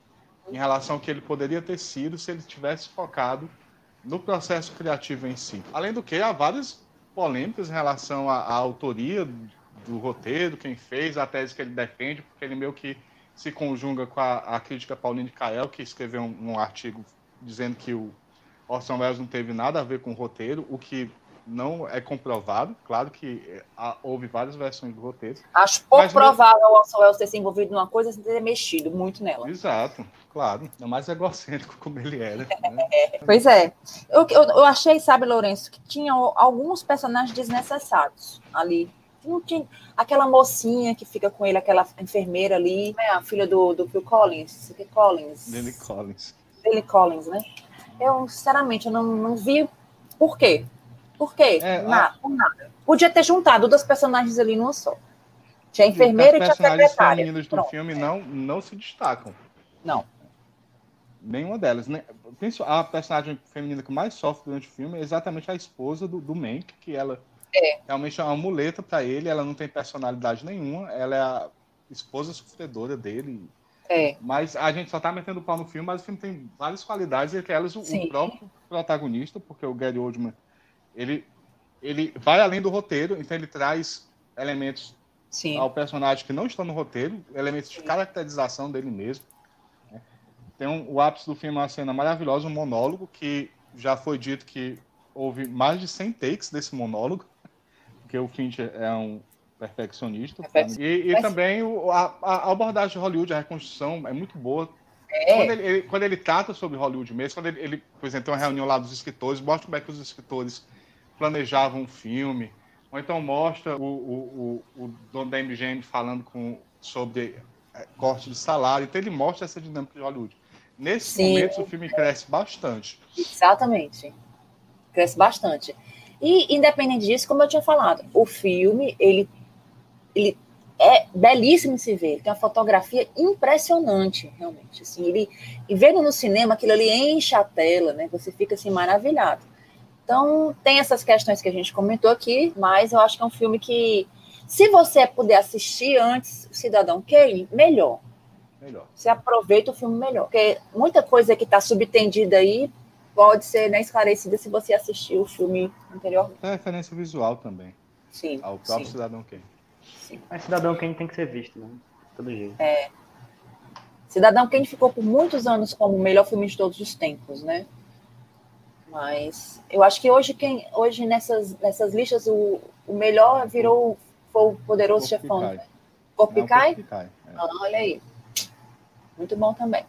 em relação ao que ele poderia ter sido se ele tivesse focado no processo criativo em si. Além do que, há várias polêmicas em relação à, à autoria do roteiro, quem fez, a tese que ele defende, porque ele meio que se conjuga com a, a crítica Pauline Kael, que escreveu um, um artigo dizendo que o Orson Welles não teve nada a ver com o roteiro, o que não é comprovado. Claro que é, há, houve várias versões do roteiro. Acho pouco mas provável o Orson Welles ter se envolvido numa coisa sem ter mexido muito nela. Exato, claro. É mais egocêntrico como ele era. Né? pois é. Eu, eu, eu, achei, sabe, Lourenço, que tinha alguns personagens desnecessários ali. Não tinha, aquela mocinha que fica com ele, aquela enfermeira ali, é a filha do, do Phil Collins, Collins. Lily Collins. Lily Collins, né? Eu, sinceramente, eu não, não vi por quê. Por quê? É, nada, a... nada. Podia ter juntado duas personagens ali numa só. Tinha a enfermeira e tinha a secretária. As personagens femininas do filme não, não se destacam. Não. Nenhuma delas. Né? A personagem feminina que mais sofre durante o filme é exatamente a esposa do, do Mank, que ela é. realmente é uma muleta para ele, ela não tem personalidade nenhuma, ela é a esposa sofredora dele. É. Mas a gente só tá metendo pau no filme, mas o filme tem várias qualidades, entre elas o, o próprio protagonista, porque o Gary Oldman ele, ele vai além do roteiro, então ele traz elementos Sim. ao personagem que não estão no roteiro, elementos de caracterização dele mesmo. Né? Tem um, o ápice do filme é uma cena maravilhosa, um monólogo, que já foi dito que houve mais de 100 takes desse monólogo, porque o Fincher é um perfeccionista. E, e também o, a, a, abordagem de Hollywood, a reconstrução é muito boa. É. Quando, ele, ele, quando ele trata sobre Hollywood mesmo, quando ele, ele, por exemplo, tem uma reunião lá dos escritores, mostra como é que os escritores planejavam um filme, ou então mostra o, o, o, o dono da MGM falando com, sobre é, corte de salário, então ele mostra essa dinâmica de Hollywood. Nesse Sim. momento, o filme cresce bastante. Exatamente. Cresce bastante. E, independente disso, como eu tinha falado, o filme, ele, ele é belíssimo de se ver. Ele tem uma fotografia impressionante, realmente. Assim, ele, e vendo no cinema, aquilo ali enche a tela, né? Você fica assim maravilhado. Então, tem essas questões que a gente comentou aqui, mas eu acho que é um filme que, se você puder assistir antes Cidadão Kane, melhor. Melhor. Você aproveita o filme melhor. Porque muita coisa que está subtendida aí pode ser né, esclarecida se você assistir o filme anteriormente. É referência visual também. Sim. Ao próprio sim. Cidadão Kane. Sim. Mas Cidadão Kane tem que ser visto, né? Todo jeito. É. Cidadão Kane ficou por muitos anos como o melhor filme de todos os tempos, né? Mas eu acho que hoje, quem, hoje nessas, nessas listas, o, o melhor virou foi o poderoso Corpo chefão. Né? Corpicai? É. Ah, olha aí. Muito bom também.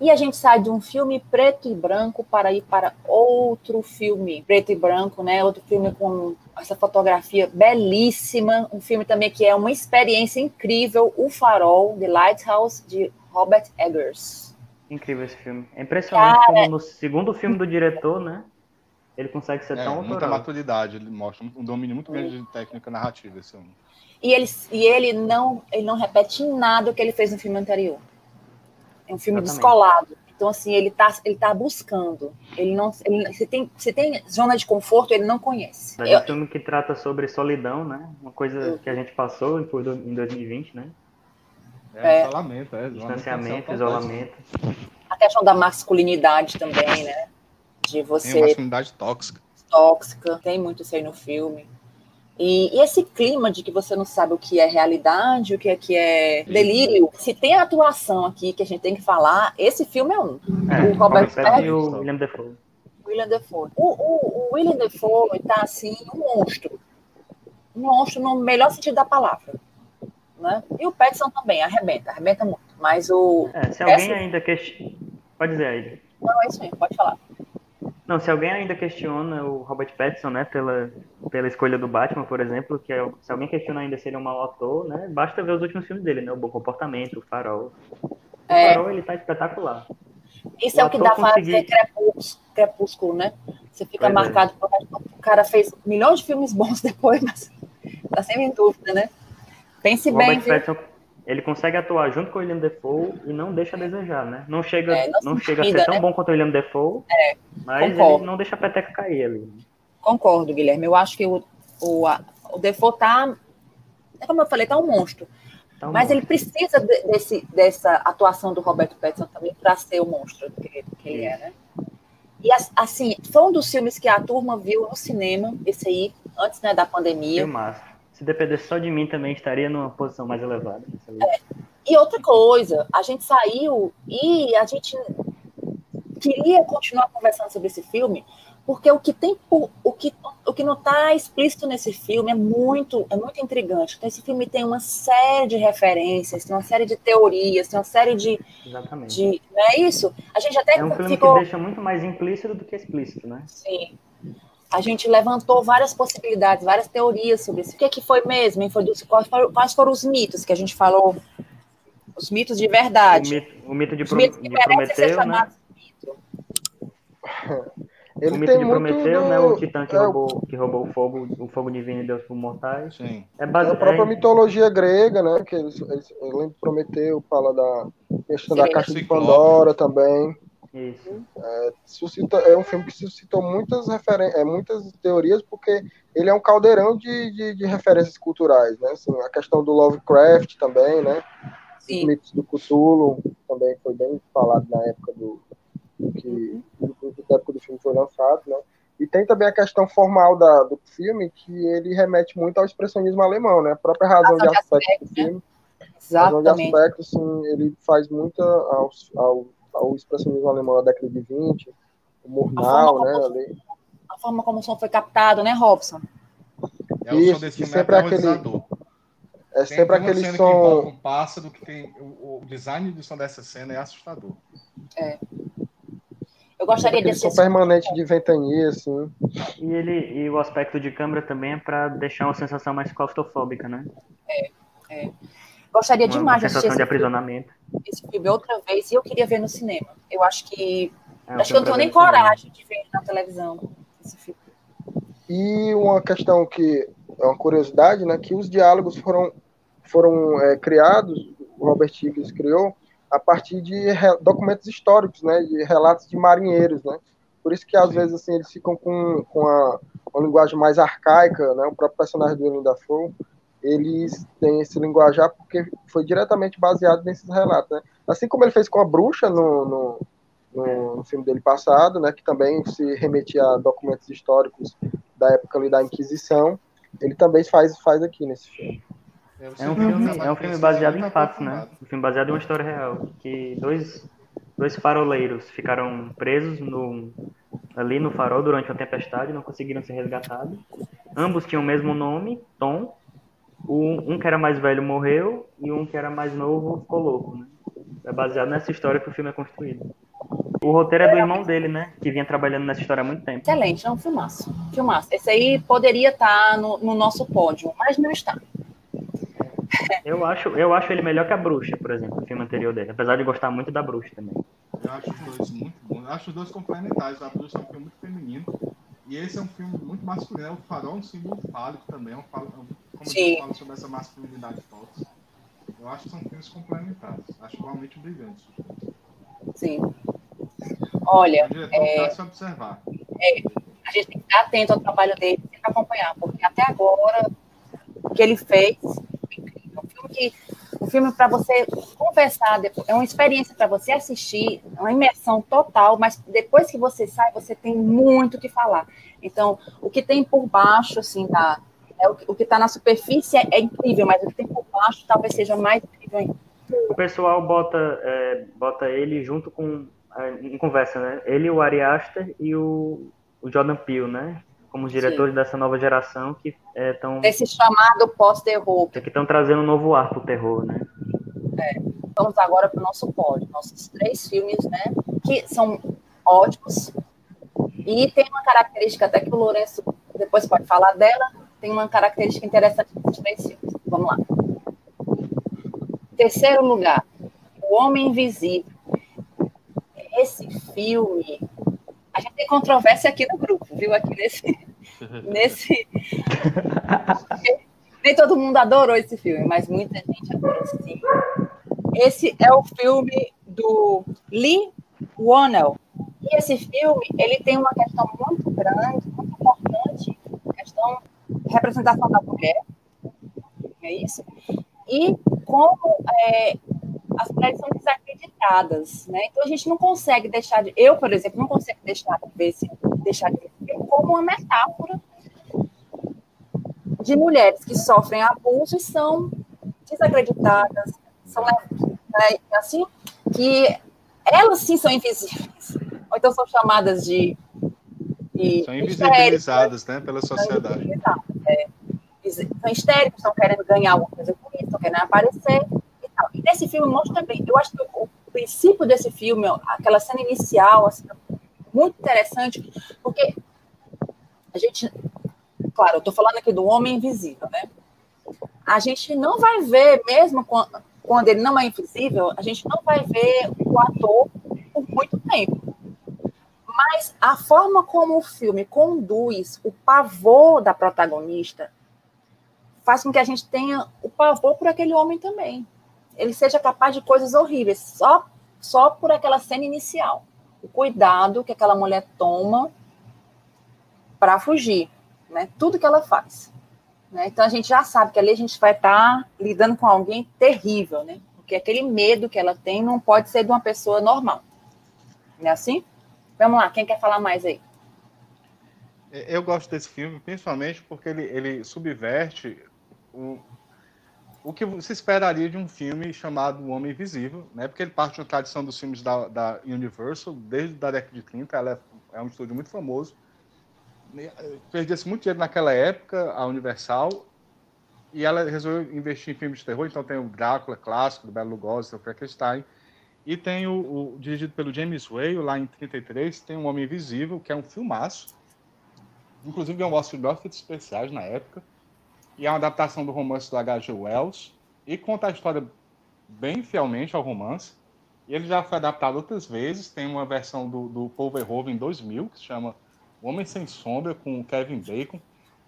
E a gente sai de um filme preto e branco para ir para outro filme preto e branco, né? Outro filme com essa fotografia belíssima, um filme também que é uma experiência incrível, O Farol, The Lighthouse, de Robert Eggers. Incrível esse filme. É impressionante Cara... como no segundo filme do diretor, né? Ele consegue ser é, tão autoral. Muita maturidade, ele mostra um domínio muito grande de técnica narrativa esse filme. E ele, e ele não ele não repete nada o que ele fez no filme anterior. É um filme Exatamente. descolado. Então, assim, ele está ele tá buscando. Ele não, ele, se, tem, se tem zona de conforto, ele não conhece. É um filme que trata sobre solidão, né? Uma coisa que a gente passou em 2020, né? É, é. isolamento, é. Distanciamento, isolamento. A questão da masculinidade também, né? De você. Tem masculinidade tóxica. Tóxica, tem muito isso aí no filme. E, e, esse clima de que você não sabe o que é realidade, o que é, que é delírio. Se tem atuação aqui que a gente tem que falar, esse filme é um. É, o Robert Pattinson e o William Defoe. William Defoe. O, o, o William Defoe tá assim, um monstro. Um monstro no melhor sentido da palavra né? E o Petson também arrebenta, arrebenta muito. Mas o. É, se alguém ainda questiona. Pode dizer aí. Não, é isso aí, pode falar. Não, se alguém ainda questiona o Robert Pattinson, né, pela, pela escolha do Batman, por exemplo, que é, se alguém questiona ainda se ele é um mau ator, né, basta ver os últimos filmes dele, né, o Bom Comportamento, o Farol. O é. Farol, ele tá espetacular. Isso o é o que dá conseguir... fazer crepúsculo, né? Você fica pois é. marcado é. O cara fez milhões de filmes bons depois, mas tá sempre em dúvida, né? Pense o bem. Pattinson, ele consegue atuar junto com o William Defoe e não deixa a desejar, né? Não chega, é, não, não chega a ser tão né? bom quanto o William Defoe, é, mas concordo. ele não deixa a peteca cair ali. Concordo, Guilherme. Eu acho que o, o, a, o Defoe tá, é como eu falei, tá um monstro. Tá um mas monstro. ele precisa de, desse, dessa atuação do Roberto Pattinson também para ser o monstro que, que ele é, né? E assim, foi um dos filmes que a turma viu no cinema, esse aí, antes né, da pandemia. Filmaço se dependesse só de mim, também estaria numa posição mais elevada. E outra coisa, a gente saiu e a gente queria continuar conversando sobre esse filme, porque o que tem o que, o que não está explícito nesse filme é muito é muito intrigante. Então, esse filme tem uma série de referências, tem uma série de teorias, tem uma série de Exatamente. de não é isso? A gente até É um filme ficou que deixa muito mais implícito do que explícito, né? Sim. A gente levantou várias possibilidades, várias teorias sobre isso. O que, é que foi mesmo? quais, foram, quais foram os mitos que a gente falou? Os mitos de O verdade. mito, o mito de, Os mitos que de merecem ser Prometeu, né? chamados de mito. Ele o mito tem de Prometeu, do- né? O titã que, é, roubou, que roubou o fogo, o fogo divino e deu para mortais. Sim. É É base... a própria é- mitologia grega, né? Que eles, eles, eu lembro que Prometeu fala da questão da caixa de. Pandora também. Isso. Suscita, é um filme que suscitou muitas, referen é, muitas teorias, porque ele é um caldeirão de, de, de referências culturais, né? Assim, a questão do Lovecraft também, né? Os Sim. mitos do Cthulhu também foi bem falado na época do, do que do, da época do filme foi lançado, né? E tem também a questão formal da, do filme, que ele remete muito ao expressionismo alemão, né? A própria razão de Razão de aspecto do né? filme razão de Exatamente. aspecto, assim, ele faz muita ao, ao, ao expressionismo alemão da década de 20, o Murnau, A né, forma ali. A forma como o som foi captado, né, Robson? É o Isso, som desse filme sempre é aquele-. É sempre aquele cena que som, um pássaro que tem o, o design do som dessa cena é assustador. Eu gostaria aquele de som permanente de ventania, assim. E, ele, e o aspecto de câmera também é para deixar uma sensação mais claustrofóbica, né? Gostaria Uma, demais uma de assistir sensação de esse filme, aprisionamento. esse filme outra vez e eu queria ver no cinema. Eu acho que. É acho que eu não tenho nem coragem de ver na televisão esse filme. E uma questão que é uma curiosidade, né, que os diálogos foram, foram é, criados, o Robert Higgins criou, a partir de documentos históricos, né, de relatos de marinheiros, né. Por isso que às vezes assim eles ficam com, com a, uma linguagem mais arcaica, né, o próprio personagem do Willem Dafoe, eles têm esse linguajar porque foi diretamente baseado nesses relatos, né. Assim como ele fez com a bruxa no, no, no, no filme dele passado, né, que também se remetia a documentos históricos da época ali da Inquisição, ele também faz, faz aqui nesse filme. É um filme, é um filme baseado em fatos, né? Um filme baseado em uma história real. Que dois, dois faroleiros ficaram presos no, ali no farol durante uma tempestade, não conseguiram ser resgatados. Ambos tinham o mesmo nome, Tom. O, um que era mais velho morreu e um que era mais novo ficou louco, né? É baseado nessa história que o filme é construído. O roteiro é do irmão dele, né? Que vinha trabalhando nessa história há muito tempo. Excelente, é um filmaço. Filmaço. Esse aí poderia estar no, no nosso pódio, mas não está. Eu acho, eu acho ele melhor que a Bruxa, por exemplo, o filme anterior dele. Apesar de gostar muito da Bruxa também. Eu acho os dois muito bons. Eu acho os dois complementares. A Bruxa é um filme muito feminino. E esse é um filme muito masculino. O Farol é um símbolo fálico também. É um, falo- é um- como Sim. fala sobre essa masculinidade tóxica. Eu acho que são filmes complementares. Acho igualmente brilhantes. Sim. Olha, O é... se observar. a gente tem que estar atento ao trabalho dele, tem que acompanhar, porque até agora o que ele fez é. Um filme que um filme para você conversar, é uma experiência para você assistir, é uma imersão total, mas depois que você sai, você tem muito o que falar. Então, o que tem por baixo, assim, da, é o, que- o que está na superfície é, é incrível, mas o que tem por baixo talvez seja mais incrível ainda. O pessoal bota, é, bota ele junto com. é, em conversa, né? Ele, o Ari Aster e o, o Jordan Peele, né? Como os diretores dessa nova geração que estão Desse chamado pós-terror. que estão trazendo um novo ar pro terror, né? Vamos agora para o nosso pódio. Nossos três filmes, né? Que são ótimos. E tem uma característica, até que o Lourenço depois pode falar dela, tem uma característica interessante nos três filmes. Vamos lá. Terceiro lugar, O Homem Invisível. Esse filme. A gente tem controvérsia aqui no grupo, viu? Aqui nesse. nesse... Nem todo mundo adorou esse filme, mas muita gente adorou sim. Esse é o filme do Lee Whannell. E esse filme, ele tem uma questão muito grande, muito importante, questão representação da mulher, é isso? E como é, as mulheres são desacreditadas, né? Então a gente não consegue deixar de, eu, por exemplo, não consigo deixar de ver esse, deixar de ver esse como uma metáfora de mulheres que sofrem abuso e são desacreditadas, são né, assim que elas sim são invisíveis, ou então são chamadas de São invisibilizadas, né, pela sociedade. É. São histéricos, estão querendo ganhar alguma coisa com isso, estão querendo aparecer e tal. E nesse filme mostra também, eu acho que o, o princípio desse filme, aquela cena inicial, assim, muito interessante, porque a gente, claro, eu estou falando aqui do homem invisível, né? A gente não vai ver, mesmo quando, quando ele não é invisível, a gente não vai ver o ator por muito tempo. Mas a forma como o filme conduz o pavor da protagonista faz com que a gente tenha o pavor por aquele homem também. Ele seja capaz de coisas horríveis, só, só por aquela cena inicial. O cuidado que aquela mulher toma para fugir, né? Tudo que ela faz. Né? Então a gente já sabe que ali a gente vai estar tá lidando com alguém terrível, né? Porque aquele medo que ela tem não pode ser de uma pessoa normal. Não é assim? Vamos lá, quem quer falar mais aí? É, eu gosto desse filme, principalmente porque ele, ele subverte o, o que se esperaria de um filme chamado O Homem Invisível, né? Porque ele parte de uma tradição dos filmes da, da Universal, desde a década de 30, ela é, é um estúdio muito famoso. Perdia-se muito dinheiro naquela época, a Universal, e ela resolveu investir em filmes de terror, então tem o Drácula clássico, do Bela Lugosi, do Frankenstein, e tem o, o, dirigido pelo James Whale, lá em 33, tem Um Homem Invisível, que é um filmaço. Inclusive ganhou um Oscar de efeitos especiais na época. E é uma adaptação do romance do H.G. Wells. E conta a história bem fielmente ao romance. E ele já foi adaptado outras vezes. Tem uma versão do, do Paul Verhoeven em 2000, que se chama O Homem Sem Sombra, com o Kevin Bacon,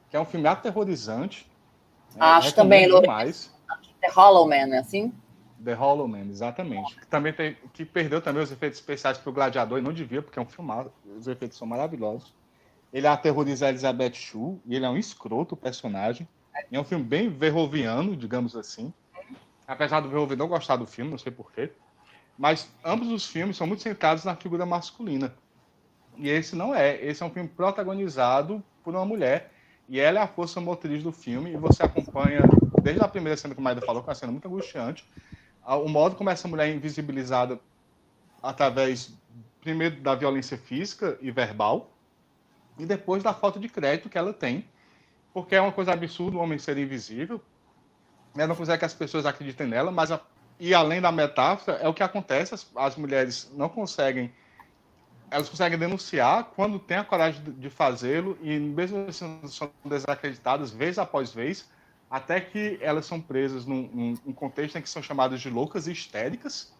que é um filme aterrorizante. Né? Acho também, demais. The Hollow Man, é assim? The Hollow Man, exatamente. Que, também tem, que perdeu também os efeitos especiais para o Gladiador, e não devia, porque é um filmado, os efeitos são maravilhosos. Ele aterroriza a Elizabeth Shue, e ele é um escroto personagem. É um filme bem verroviano, digamos assim. Apesar do Verhoeven não gostar do filme, não sei porquê. Mas ambos os filmes são muito centrados na figura masculina. E esse não é. Esse é um filme protagonizado por uma mulher. E ela é a força motriz do filme. E você acompanha, desde a primeira cena que o Maida falou, que é uma cena muito angustiante, o modo como essa mulher é invisibilizada através, primeiro, da violência física e verbal, e depois da falta de crédito que ela tem, porque é uma coisa absurda o homem ser invisível, ela não consegue que as pessoas acreditem nela, mas, a, e além da metáfora, é o que acontece, as, as mulheres não conseguem elas conseguem denunciar quando têm a coragem de fazê-lo e mesmo assim são desacreditadas vez após vez até que elas são presas num, num contexto em que são chamadas de loucas e histéricas.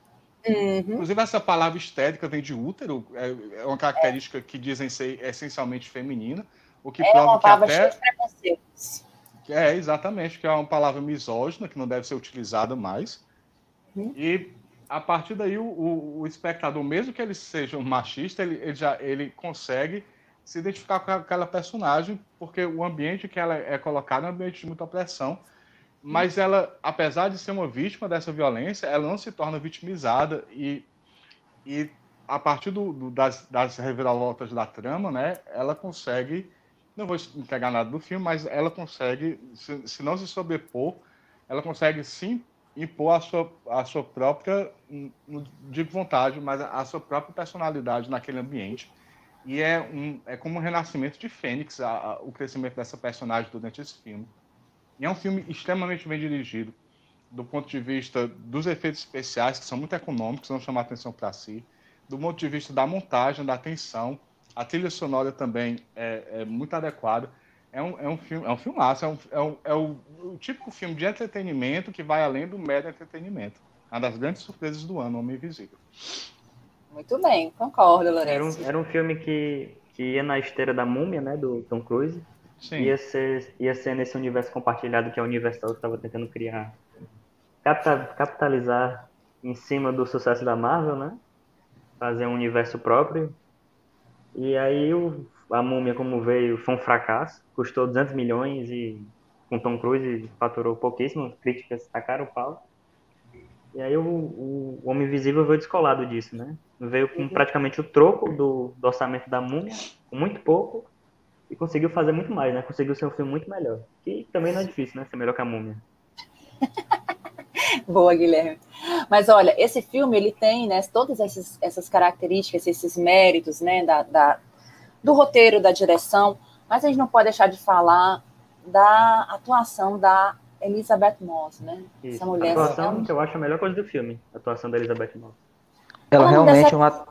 Uhum. Inclusive, essa palavra histérica vem de útero, é, é uma característica é. que dizem ser essencialmente feminina, o que é prova uma que até... É, exatamente, que é uma palavra misógina, que não deve ser utilizada mais. Uhum. E, a partir daí, o, o, o, espectador, mesmo que ele seja um machista, ele, ele já ele consegue se identificar com aquela personagem, porque o ambiente que ela é colocada é um ambiente de muita opressão, mas ela, apesar de ser uma vítima dessa violência, ela não se torna vitimizada e, e a partir do, do, das, das reviravoltas da trama, né, ela consegue, não vou entregar nada do filme, mas ela consegue, se, se não se sobrepor, ela consegue sim impor a sua, a sua própria, não digo vontade, mas a sua própria personalidade naquele ambiente e é, um, é como um renascimento de Fênix, a, a, o crescimento dessa personagem durante esse filme. E é um filme extremamente bem dirigido, do ponto de vista dos efeitos especiais, que são muito econômicos, não chamam atenção para si, do ponto de vista da montagem, da atenção, a trilha sonora também é, é muito adequada. É um, é um filme, é um filmaço, é, um, é, um, é o, o típico filme de entretenimento que vai além do mero entretenimento. Uma das grandes surpresas do ano, Homem Invisível. Muito bem, concordo, Lourenço. Era um, era um filme que, que ia na esteira da múmia, né, do Tom Cruise. Sim. Ia ser, ia ser nesse universo compartilhado que a Universal estava tentando criar. capitalizar em cima do sucesso da Marvel, né? Fazer um universo próprio. E aí o, a múmia, como veio, foi um fracasso. Custou 200 milhões e com Tom Cruise faturou pouquíssimo. Críticas tacaram o pau. E aí o, o, Homem Invisível veio descolado disso, né? Veio com uhum. praticamente o troco do, do orçamento da Múmia, com muito pouco, e conseguiu fazer muito mais, né? Conseguiu ser um filme muito melhor. Que também não é difícil, né? Ser melhor que a Múmia. Boa, Guilherme. Mas olha, esse filme ele tem né, todas essas, essas características, esses méritos né, da, da, do roteiro, da direção, mas a gente não pode deixar de falar da atuação da Elizabeth Moss, né? Isso. Essa mulher. A atuação que eu acho a melhor coisa do filme, a atuação da Elizabeth Moss. Ela, ela realmente é uma.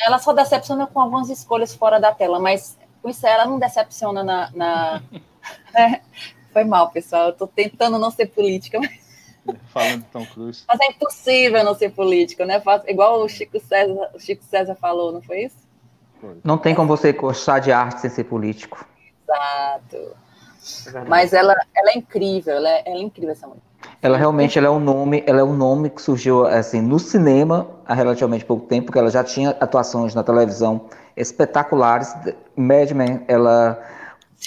Ela só decepciona com algumas escolhas fora da tela, mas com isso ela não decepciona na. na... É, foi mal, pessoal. Eu tô tentando não ser política, mas. Falando de Tom Cruise. Mas é impossível não ser político, né? Igual o Chico César, o Chico César falou, não foi isso? Não tem como você gostar de arte sem ser político. Exato. É Mas ela, ela é incrível, ela é, ela é incrível essa mulher. Ela realmente ela é um nome, ela é um nome que surgiu assim no cinema há relativamente pouco tempo, porque ela já tinha atuações na televisão espetaculares. Mad Men, ela,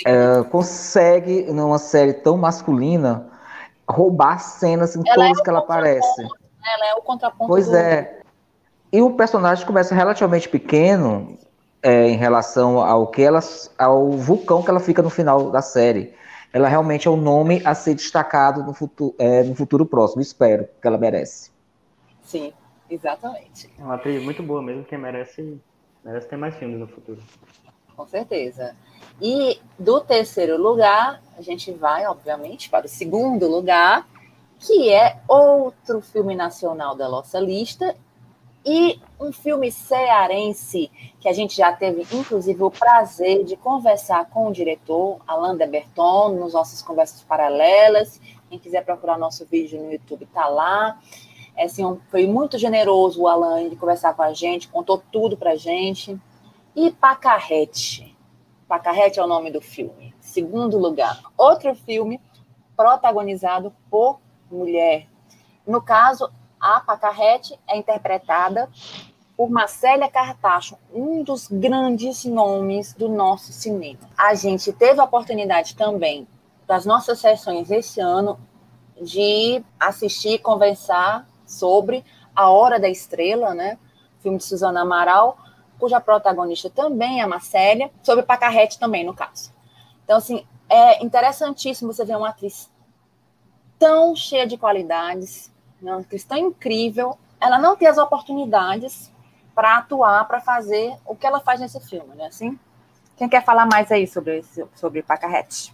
ela consegue numa série tão masculina roubar cenas em ela todas é que ela aparece. Ela é o contraponto. Pois do... é. E o personagem começa relativamente pequeno, é, em relação ao que ela, ao vulcão que ela fica no final da série. Ela realmente é um nome a ser destacado no futuro, é, no futuro próximo. Espero que ela merece. Sim, exatamente. É uma atriz muito boa mesmo, que merece, merece ter mais filmes no futuro. Com certeza. E do terceiro lugar, a gente vai, obviamente, para o segundo lugar, que é outro filme nacional da nossa lista e um filme cearense que a gente já teve, inclusive, o prazer de conversar com o diretor, Alain de Berton, nos nossas conversas paralelas. Quem quiser procurar nosso vídeo no YouTube, está lá. É, assim, foi muito generoso o Alain de conversar com a gente, contou tudo para a gente. E Pacarrete. Pacarrete é o nome do filme. Segundo lugar, outro filme protagonizado por mulher. No caso, a Pacarrete é interpretada por Marcélia Cartacho, um dos grandes nomes do nosso cinema. A gente teve a oportunidade também das nossas sessões esse ano de assistir e conversar sobre A Hora da Estrela, né? Filme de Suzana Amaral, cuja protagonista também é a Marcélia, sobre Pacarrete também, no caso. Então, assim, é interessantíssimo você ver uma atriz tão cheia de qualidades, uma cristã incrível, ela não tem as oportunidades para atuar, para fazer o que ela faz nesse filme, né? Assim, quem quer falar mais aí sobre esse, sobre Pacarrete?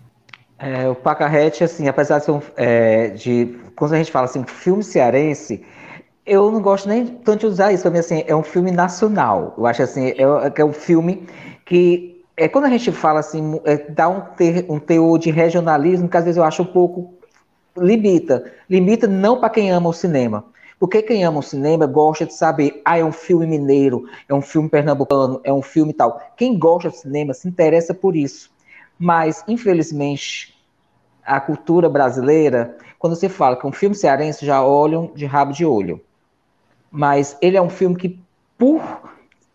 É, o Pacarrete, assim, apesar de ser um, é, de quando a gente fala assim, filme cearense, eu não gosto nem tanto de usar isso, para mim assim, é um filme nacional. Eu acho assim, é, é um filme que é quando a gente fala assim, é, dá um, ter, um teor de regionalismo, que às vezes eu acho um pouco limita. Limita não para quem ama o cinema. Porque quem ama o cinema gosta de saber, ah, é um filme mineiro, é um filme pernambucano, é um filme tal. Quem gosta de cinema se interessa por isso. Mas, infelizmente, a cultura brasileira, quando você fala que um filme cearense, já olham de rabo de olho. Mas ele é um filme que, por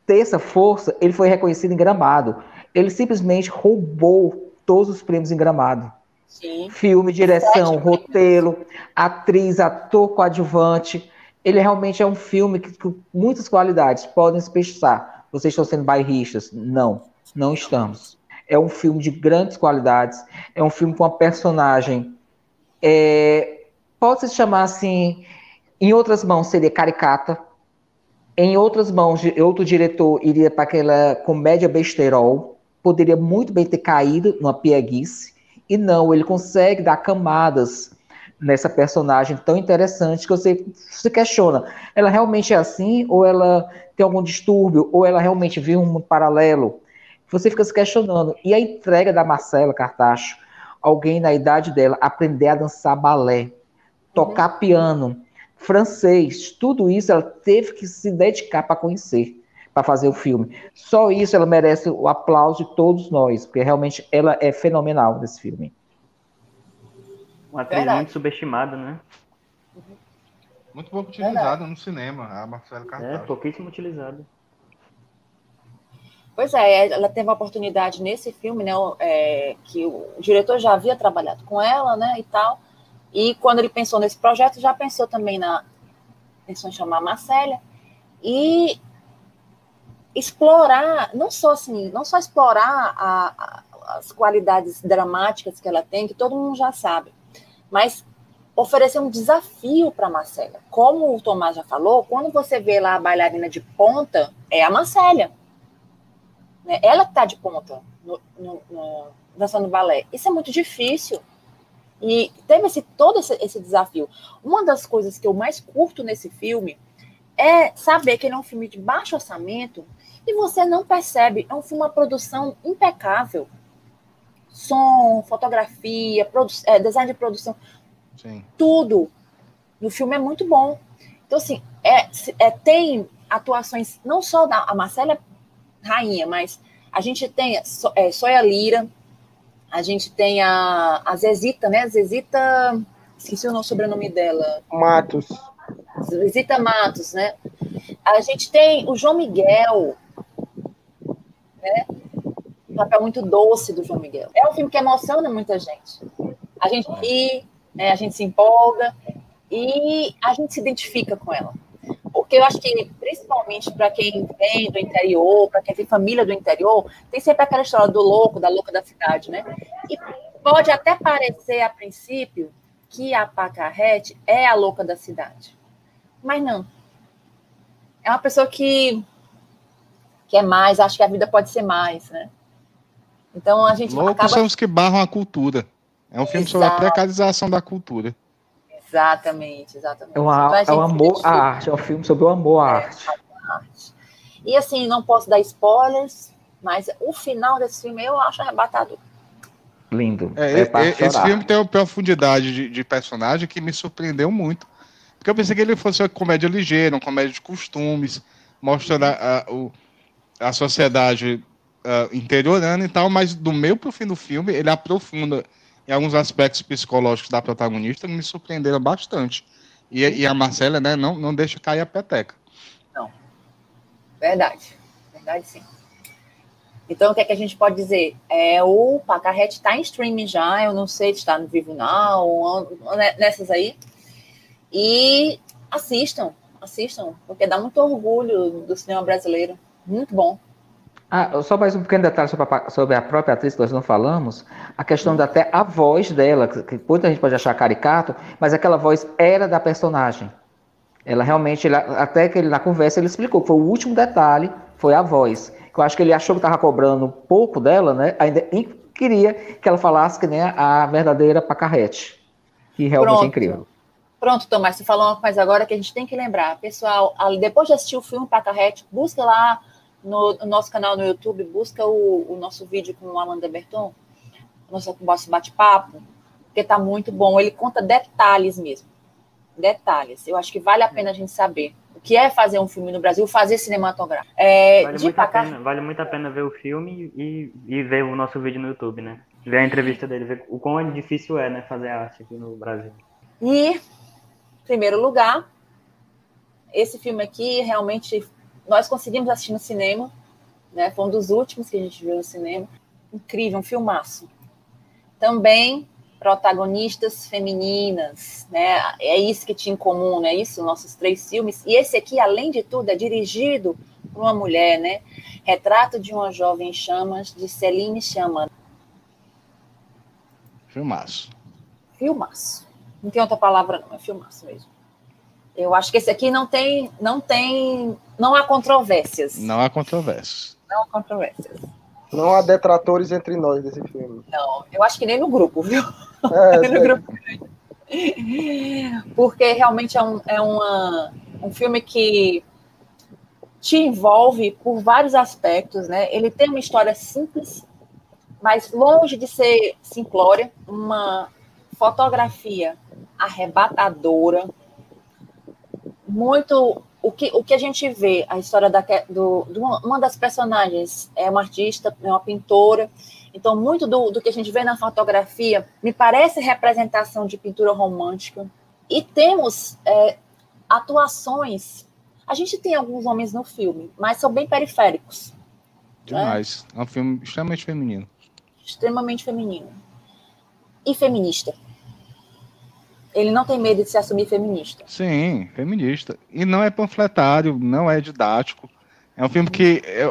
ter essa força, ele foi reconhecido em Gramado. Ele simplesmente roubou todos os prêmios em Gramado. Sim. Filme, direção, roteiro, atriz, ator coadjuvante. Ele realmente é um filme que, com muitas qualidades. Podem se pensar, vocês estão sendo bairristas. Não, não estamos. É um filme de grandes qualidades. É um filme com uma personagem. É, pode se chamar assim. Em outras mãos seria caricata. Em outras mãos, outro diretor iria para aquela comédia besterol. Poderia muito bem ter caído numa pieguice e não, ele consegue dar camadas nessa personagem tão interessante que você se questiona. Ela realmente é assim? Ou ela tem algum distúrbio? Ou ela realmente vive um paralelo? Você fica se questionando. E a entrega da Marcela Cartacho, alguém na idade dela, aprender a dançar balé, tocar uhum. piano, francês, tudo isso ela teve que se dedicar para conhecer para fazer o filme. Só isso ela merece o aplauso de todos nós, porque realmente ela é fenomenal nesse filme. Uma atriz Verdade. muito subestimada, né? Muito pouco utilizada no cinema, a Marcela Carvalho. É, pouquíssimo utilizada. Pois é, ela teve a oportunidade nesse filme, né, é, que o diretor já havia trabalhado com ela, né, e tal, e quando ele pensou nesse projeto, já pensou também na, pensou em chamar a Marcélia, e explorar, não só assim, não só explorar a, a, as qualidades dramáticas que ela tem, que todo mundo já sabe, mas oferecer um desafio para a Marcélia. Como o Tomás já falou, quando você vê lá a bailarina de ponta, é a Marcélia. Né? Ela está de ponta no, no, no, dançando balé. Isso é muito difícil. E teve esse, todo esse, esse desafio. Uma das coisas que eu mais curto nesse filme é saber que ele é um filme de baixo orçamento e você não percebe. É um filme, uma produção impecável. Som, fotografia, produ é, design de produção. Sim. Tudo no filme é muito bom. Então, assim, é, é, tem atuações, não só da a Marcela Rainha, mas a gente tem é, Soia Lira, a gente tem a, a Zezita, né? Zezita, esqueci o sobrenome dela. Matos. Zezita Matos, né? A gente tem o João Miguel, né? Um papel muito doce do João Miguel. É um filme que emociona muita gente. A gente ri, né? a gente se empolga e a gente se identifica com ela. Porque eu acho que, principalmente para quem vem do interior, para quem tem família do interior, tem sempre aquela história do louco, da louca da cidade, né? E pode até parecer, a princípio, que a Pacarrete é a louca da cidade. Mas não. É uma pessoa que quer mais, acha que a vida pode ser mais, né? Então a gente Loucos acaba... são os que barram a cultura. É um filme Exato. sobre a precarização da cultura. Exatamente, exatamente. É, uma, é o amor à arte, é um filme sobre o amor à é, arte. arte. E assim, não posso dar spoilers, mas o final desse filme eu acho arrebatador. Lindo. É, é esse filme tem uma profundidade de, de, personagem que me surpreendeu muito. Porque eu pensei que ele fosse uma comédia ligeira, uma comédia de costumes, mostrando a, a, a sociedade uh, e tal, mas do meio para o fim do filme ele aprofunda em alguns aspectos psicológicos da protagonista que me surpreenderam bastante. E, e, a Marcela, né, não, não deixa cair a peteca. Não. Verdade. Verdade, sim. Então, o que é que a gente pode dizer? É, o Pacarrete está em streaming já, eu não sei se está no Vivo Now, nessas aí. E assistam, assistam, porque dá muito orgulho do cinema brasileiro. Muito bom. Ah, só mais um pequeno detalhe sobre a, sobre a, própria atriz que nós não falamos, a questão da até a voz dela, que muita gente pode achar caricato, mas aquela voz era da personagem. Ela realmente, até que ele na conversa ele explicou que foi o último detalhe, foi a voz. Eu acho que ele achou que estava cobrando pouco dela, né? Ainda queria que ela falasse que nem a verdadeira pacarrete, que realmente é Pronto. é incrível. Pronto, Tomás, você falou uma coisa agora que a gente tem que lembrar. Pessoal, depois de assistir o filme Pacarrete, busca lá no, no, nosso canal no YouTube, busca o, o nosso vídeo com o Amanda Berton, nosso, nosso bate-papo, porque tá muito bom. Ele conta detalhes mesmo. Detalhes. Eu acho que vale a pena a gente saber o que é fazer um filme no Brasil, fazer cinematográfico. É, vale, muito pena, vale muito a pena ver o filme e, e ver o nosso vídeo no YouTube, né? Ver a entrevista dele, ver o quão difícil é, né, fazer arte aqui no Brasil. E, primeiro lugar, esse filme aqui realmente nós conseguimos assistir no cinema, né? Foi um dos últimos que a gente viu no cinema. Incrível, um filmaço. Também protagonistas femininas, né? É isso que tinha em comum, né? Isso, nossos três filmes. E esse aqui, além de tudo, é dirigido por uma mulher, né? Retrato de uma jovem em chamas, de Celine Chama. Filmaço. Filmaço. Não tem outra palavra, não, é filmaço mesmo. Eu acho que esse aqui não tem, não tem, não há controvérsias. Não há controvérsias. Não há controvérsias. Não há detratores entre nós desse filme. Não, eu acho que nem no grupo, viu? É, nem no grupo. Porque realmente é, um, é uma, um filme que te envolve por vários aspectos, né? Ele tem uma história simples, mas longe de ser simplória, uma fotografia arrebatadora, muito o que, o que a gente vê, a história da, do, uma, uma, das personagens é uma artista, é uma pintora, então muito do, do que a gente vê na fotografia me parece representação de pintura romântica. E temos é, atuações. A gente tem alguns homens no filme, mas são bem periféricos. Né? Demais. Né? É um filme extremamente feminino. Extremamente feminino. E feminista. Ele não tem medo de se assumir feminista. Sim, feminista. E não é panfletário, não é didático. É um filme que é,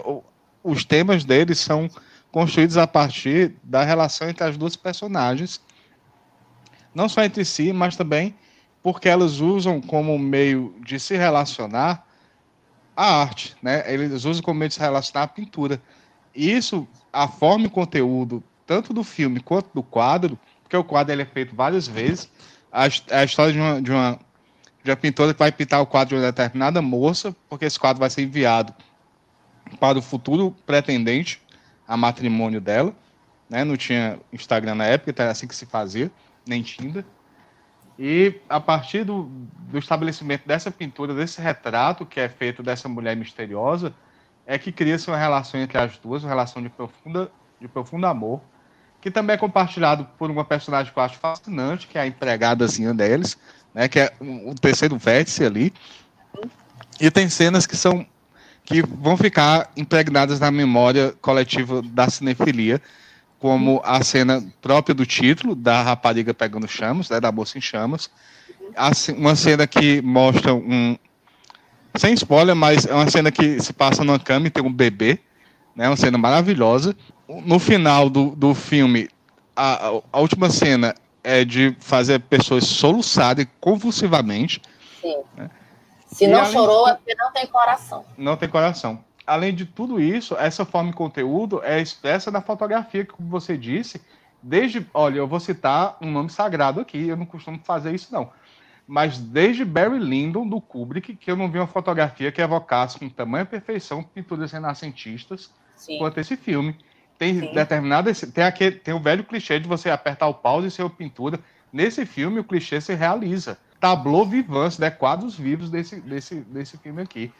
os temas dele são construídos a partir da relação entre as duas personagens, não só entre si, mas também porque elas usam como meio de se relacionar a arte, né? Eles usam como meio de se relacionar a pintura. isso, a forma e conteúdo, tanto do filme quanto do quadro, porque o quadro ele é feito várias vezes, a, a história de uma, de, uma, de uma pintora que vai pintar o quadro de uma determinada moça, porque esse quadro vai ser enviado para o futuro pretendente a matrimônio dela. Né? Não tinha Instagram na época, então era assim que se fazia, nem Tinder. E a partir do, do estabelecimento dessa pintura, desse retrato que é feito dessa mulher misteriosa, é que cria-se uma relação entre as duas, uma relação de, profunda, de profundo amor, que também é compartilhado por uma personagem que eu acho fascinante, que é a empregadazinha deles, né, que é o terceiro vértice ali. E tem cenas que são que vão ficar impregnadas na memória coletiva da cinefilia, como a cena própria do título, da rapariga pegando chamas, né, da moça em chamas, uma cena que mostra um, sem spoiler, mas é uma cena que se passa numa cama e tem um bebê, né, uma cena maravilhosa. No final do, do filme, a, a última cena é de fazer pessoas soluçarem convulsivamente. Sim. Né? Se não chorou, de... é porque não tem coração. Não tem coração. Além de tudo isso, essa forma de conteúdo é expressa na fotografia, como você disse, desde. Olha, eu vou citar um nome sagrado aqui, eu não costumo fazer isso, não. Mas desde Barry Lyndon, do Kubrick, que eu não vi uma fotografia que evocasse com tamanha perfeição pinturas renascentistas Sim. quanto esse filme. Tem Sim. Tem, aquele, tem o velho clichê de você apertar o pause e ser pintura. Nesse filme, o clichê se realiza tablô vivance, né? Quadros vivos desse, desse, desse filme aqui.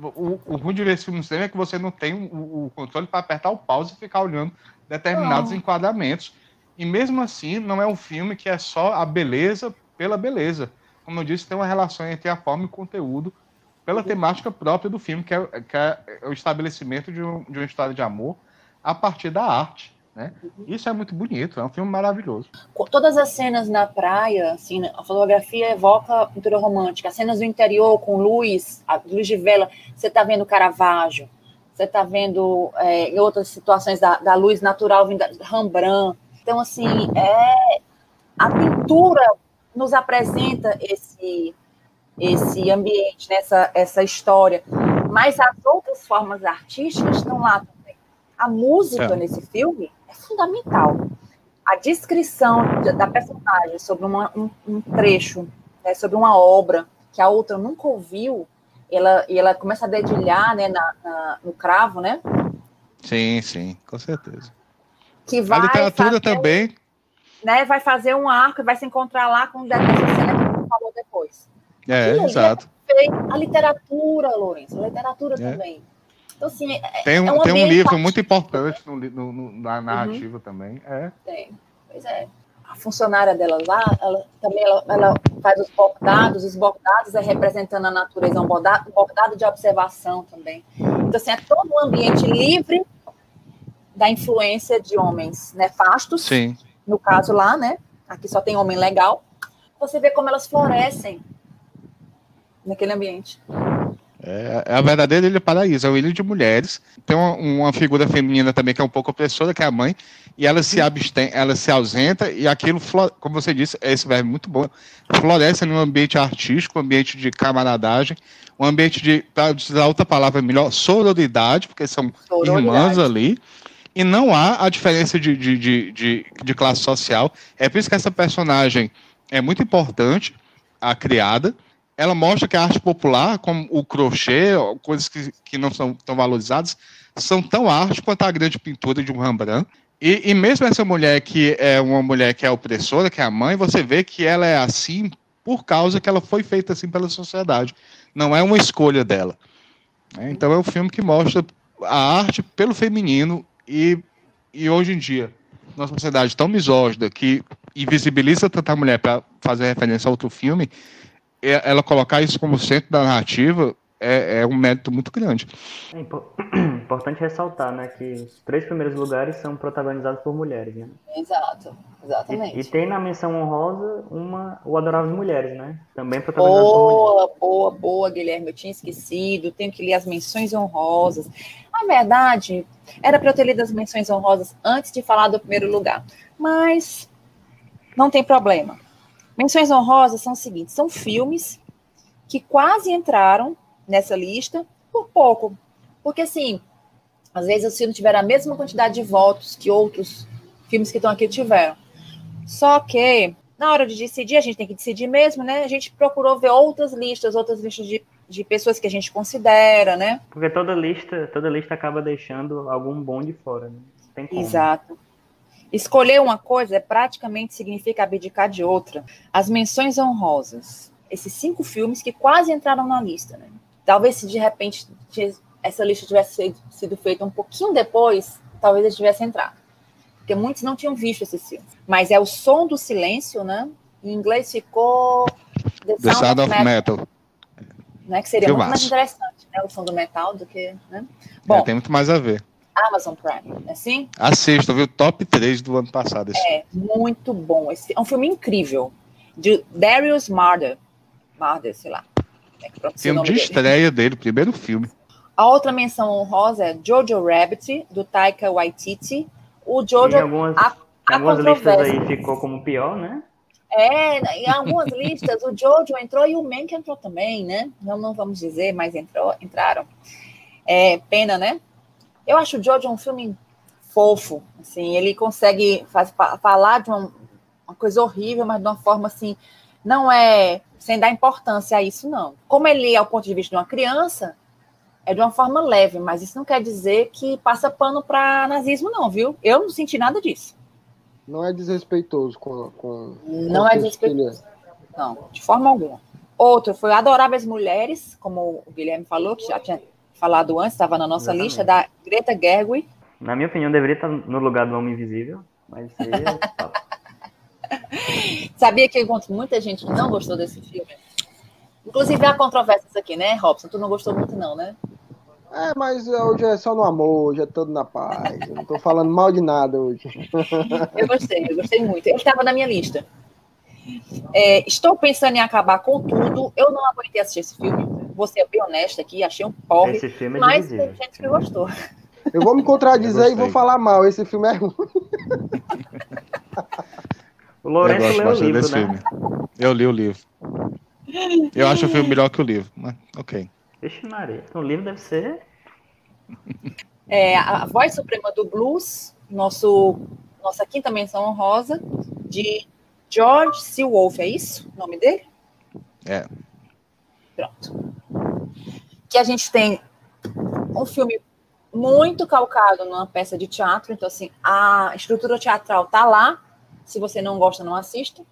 O, o ruim de ver esse filme no cinema é que você não tem o, o controle para apertar o pause e ficar olhando determinados não. enquadramentos. E mesmo assim, não é um filme que é só a beleza pela beleza. Como eu disse, tem uma relação entre a forma e o conteúdo pela temática própria do filme, que é, que é o estabelecimento de, um, de uma história de amor a partir da arte. Né? Isso é muito bonito, é um filme maravilhoso. Todas as cenas na praia, assim, a fotografia evoca a pintura romântica. As cenas do interior com luz, a luz de vela, você está vendo Caravaggio, você está vendo é, em outras situações da, da luz natural vinda Rembrandt. Então, assim, é, a pintura nos apresenta esse esse ambiente, né, essa história, mas as outras formas artísticas estão lá. A música é. nesse filme fundamental. A descrição da personagem sobre uma, um, um, trecho, né, sobre uma obra que a outra nunca ouviu, ela, e ela começa a dedilhar né, na, na, no cravo, né? Sim, sim, com certeza. Que vai a literatura fazer, também. Né, vai fazer um arco e vai se encontrar lá com essa cena que você falou depois. É, exato. É a literatura, Lourenço, a literatura é. também. Então, assim, é, tem um, é um, tem um livro muito importante no, no, no, na narrativa uhum. também. É. Tem, pois é. A funcionária dela lá, ela, também ela, ela faz os bordados, os bordados é representando a natureza, um bordado, um bordado de observação também. Então, assim, é todo um ambiente livre da influência de homens nefastos. Sim. No caso lá, né? Aqui só tem homem legal. Você vê como elas florescem naquele ambiente. É, é a verdadeira ilha paraíso, é o ilha de mulheres. Tem uma, uma, figura feminina também que é um pouco opressora, que é a mãe, e ela se abstém, ela se ausenta, e aquilo, como você disse, esse verbo é muito bom, floresce num ambiente artístico, um ambiente de camaradagem, um ambiente de, para usar outra palavra melhor, sororidade, porque são irmãs ali, e não há a diferença de, de, de, de, de classe social. É por isso que essa personagem é muito importante, a criada, ela mostra que a arte popular, como o crochê, coisas que, que não são tão valorizadas, são tão arte quanto a grande pintura de um Rembrandt. E, e, mesmo essa mulher que é uma mulher que é opressora, que é a mãe, você vê que ela é assim por causa que ela foi feita assim pela sociedade. Não é uma escolha dela. É, então é um filme que mostra a arte pelo feminino e, e hoje em dia, numa sociedade tão misógina que invisibiliza tanta mulher para fazer referência a outro filme, ela colocar isso como centro da narrativa é, é um mérito muito grande. É importante ressaltar, né, que os três primeiros lugares são protagonizados por mulheres, né? Exato, exatamente. E, e tem na menção honrosa uma o Adorável Mulheres, né? Também protagonizado boa, por mulheres. Boa, boa, boa, Guilherme, eu tinha esquecido, tenho que ler as menções honrosas. Na verdade, era para eu ter lido as menções honrosas antes de falar do primeiro lugar, mas não tem problema. Menções honrosas são os seguintes: são filmes que quase entraram nessa lista por pouco. Porque, assim, Às vezes o filme tiver a mesma quantidade de votos que outros filmes que estão aqui tiveram. Só que, na hora de decidir, a gente tem que decidir mesmo, né? A gente procurou ver outras listas, outras listas de, de pessoas que a gente considera, né? Porque toda lista, toda lista acaba deixando algum bom de fora, né? Exato. Escolher uma coisa é praticamente significa abdicar de outra. As menções honrosas. Esses cinco filmes que quase entraram na lista, né? Talvez se de repente essa lista tivesse sido feita um pouquinho depois, talvez eles tivessem entrado. Porque muitos não tinham visto esse filme. Mas é o som do silêncio, né? Em inglês ficou The The Sound of, Metal. Metal. Né? Que seria muito mais interessante, né? O som do metal do que. Né? Bom, é, tem muito mais a ver. Amazon Prime, é assim? Assista, viu? Top 3 do ano passado. Esse é, muito bom. Esse, é um filme incrível. De Darius Marder. Marder, sei lá. É filme de dele. estreia dele, primeiro filme. A outra menção honrosa é Jojo Rabbit, do Taika Waititi. O Jojo. Em algumas, a, a algumas listas aí ficou como pior, né? É, em algumas listas o Jojo entrou e o Mank entrou também, né? Não, não vamos dizer, mas entrou, entraram. É, pena, né? Eu acho o Jojo um filme fofo, assim, ele consegue faz, falar de uma, uma, coisa horrível, mas de uma forma assim, não é sem dar importância a isso, não. Como ele é o ponto de vista de uma criança, é de uma forma leve, mas isso não quer dizer que passa pano para nazismo, não, viu? Eu não senti nada disso. Não é desrespeitoso com. com não é desrespeitoso. Não, de forma alguma. Outro foi Adoráveis Mulheres, como o Guilherme falou, que já tinha falado antes, estava na nossa Exatamente. lista, da Greta Gerwig. Na minha opinião, deveria estar no lugar do Homem Invisível, mas é Sabia que eu encontro muita gente que não gostou desse filme? Inclusive há controvérsias aqui, né, Robson? Tu não gostou muito, não, né? É, mas hoje é só no amor, hoje é todo na paz. Eu não tô falando mal de nada hoje. Eu gostei, eu gostei muito. Ele estava na minha lista. É, estou pensando em acabar com tudo. Eu não aguentei assistir esse filme. Vou ser bem honesta aqui, achei um porre. Esse filme é mas tem gente que gostou. Eu vou me contradizer e vou falar mal. Esse filme é ruim. O Lourenço leu o livro, né? Filme. Eu li o livro. Eu acho o filme melhor que o livro, mas ok. Vixe Maria, então o livro deve ser... É, a voz suprema do blues, nosso, nossa quinta menção honrosa, de George C. Wolfe, é isso o nome dele? É. Pronto. Que a gente tem um filme muito calcado numa peça de teatro, então assim, a estrutura teatral tá lá, se você não gosta, não assista.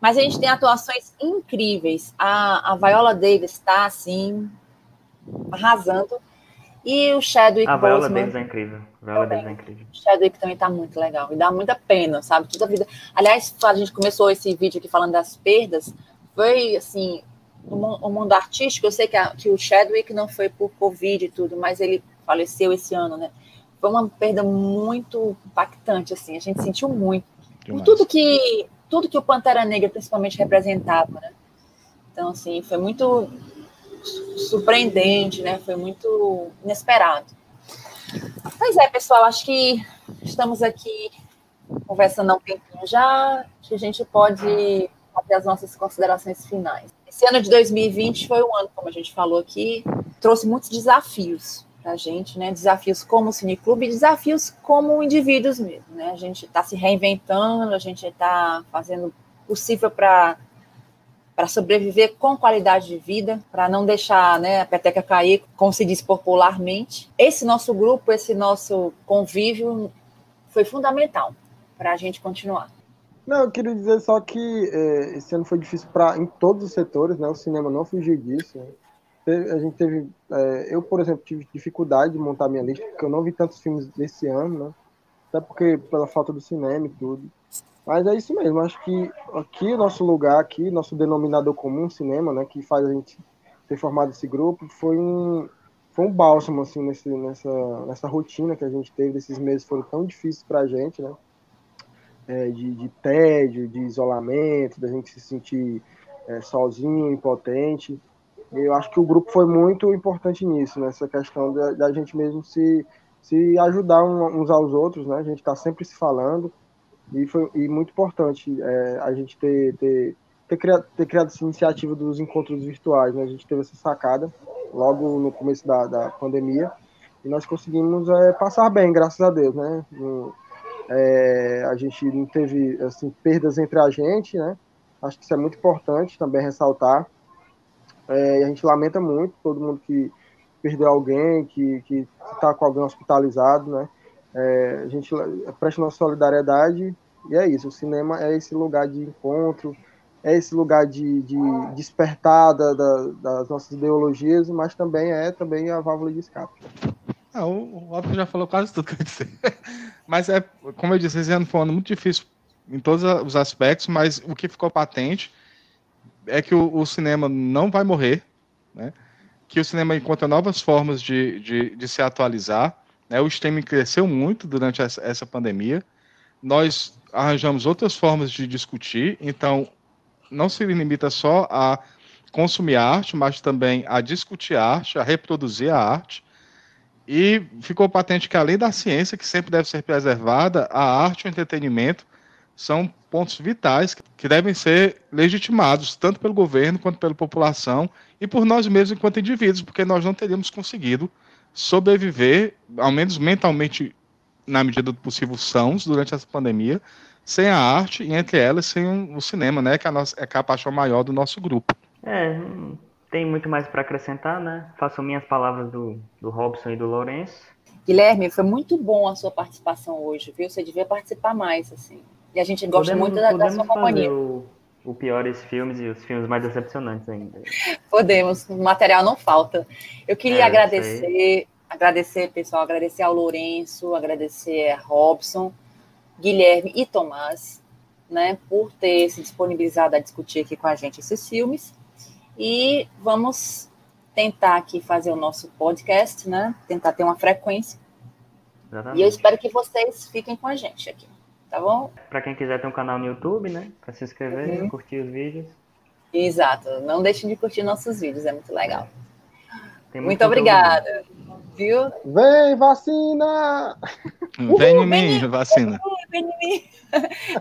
Mas a gente tem atuações incríveis. A, a Viola Davis está, assim, arrasando. E o Chadwick A Viola Davis é incrível. Viola Davis é incrível. O Chadwick também está muito legal. E dá muita pena, sabe? Toda a vida... Aliás, a gente começou esse vídeo aqui falando das perdas. Foi, assim, no mundo artístico, eu sei que, a, que o Chadwick não foi por Covid e tudo, mas ele faleceu esse ano, né? Foi uma perda muito impactante, assim. A gente sentiu muito. Por tudo que tudo que o Pantera Negra principalmente representava, né? Então, assim, foi muito surpreendente, né? Foi muito inesperado. Pois é, pessoal, acho que estamos aqui conversando há um tempinho já, que a gente pode fazer as nossas considerações finais. Esse ano de 2020 foi um ano, como a gente falou aqui, trouxe muitos desafios para a gente, né? Desafios como cineclube desafios como indivíduos mesmo, né? A gente está se reinventando, a gente está fazendo possível para para sobreviver com qualidade de vida, para não deixar né, a peteca cair, como se diz popularmente. Esse nosso grupo, esse nosso convívio foi fundamental para a gente continuar. Não, eu queria dizer só que é, esse ano foi difícil para em todos os setores, né? O cinema não fugiu disso. Né? a gente teve. É, eu, por exemplo, tive dificuldade de montar minha lista, porque eu não vi tantos filmes desse ano, né? Até porque pela falta do cinema e tudo. Mas é isso mesmo, acho que aqui, nosso lugar, aqui, nosso denominador comum, cinema, né, que faz a gente ter formado esse grupo, foi um, foi um bálsamo, assim, nesse, nessa, nessa rotina que a gente teve, desses meses foram tão difíceis pra gente, né? É, de, de tédio, de isolamento, da gente se sentir é, sozinho, impotente. Eu acho que o grupo foi muito importante nisso, nessa questão da, da gente mesmo se, se ajudar uns aos outros, né? A gente está sempre se falando e foi e muito importante é, a gente ter, ter, ter, criado, ter criado essa iniciativa dos encontros virtuais, né? A gente teve essa sacada logo no começo da, da pandemia e nós conseguimos é, passar bem, graças a Deus, né? No, é, a gente não teve assim, perdas entre a gente, né? Acho que isso é muito importante também ressaltar. É, a gente lamenta muito todo mundo que perdeu alguém, que está com alguém hospitalizado, né? É, a gente presta nossa solidariedade e é isso. O cinema é esse lugar de encontro, é esse lugar de, de despertar da, da, das nossas ideologias, mas também é também a válvula de escape. Ah, o Otto já falou quase tudo que eu disse. Mas é, como eu disse, esse ano foi um ano muito difícil em todos os aspectos, mas o que ficou patente é que o, o cinema não vai morrer, né? que o cinema encontra novas formas de, de, de se atualizar. Né? O streaming cresceu muito durante essa, essa pandemia. Nós arranjamos outras formas de discutir, então não se limita só a consumir arte, mas também a discutir arte, a reproduzir a arte. E ficou patente que, além da ciência, que sempre deve ser preservada, a arte e o entretenimento são pontos vitais que devem ser legitimados, tanto pelo governo quanto pela população e por nós mesmos enquanto indivíduos, porque nós não teríamos conseguido sobreviver, ao menos mentalmente, na medida do possível, sãos durante essa pandemia, sem a arte e, entre elas, sem o cinema, né, que é a, nossa, é, é a paixão maior do nosso grupo. É, tem muito mais para acrescentar, né? Faço minhas palavras do, do Robson e do Lourenço. Guilherme, foi muito bom a sua participação hoje, viu? Você devia participar mais, assim. E a gente gosta podemos, muito da, da sua companhia. O, o piores filmes e os filmes mais decepcionantes ainda. Podemos, o material não falta. Eu queria é, agradecer, agradecer, pessoal, agradecer ao Lourenço, agradecer a Robson, Guilherme e Tomás, né, por ter se disponibilizado a discutir aqui com a gente esses filmes. E vamos tentar aqui fazer o nosso podcast, né? Tentar ter uma frequência. Exatamente. E eu espero que vocês fiquem com a gente aqui, tá bom? Para quem quiser ter um canal no YouTube, né? Para se inscrever, uhum. curtir os vídeos. Exato. Não deixem de curtir nossos vídeos, é muito legal. muito, muito obrigada. Viu? Vem, vacina! Vem em mim, vacina. Vem em mim.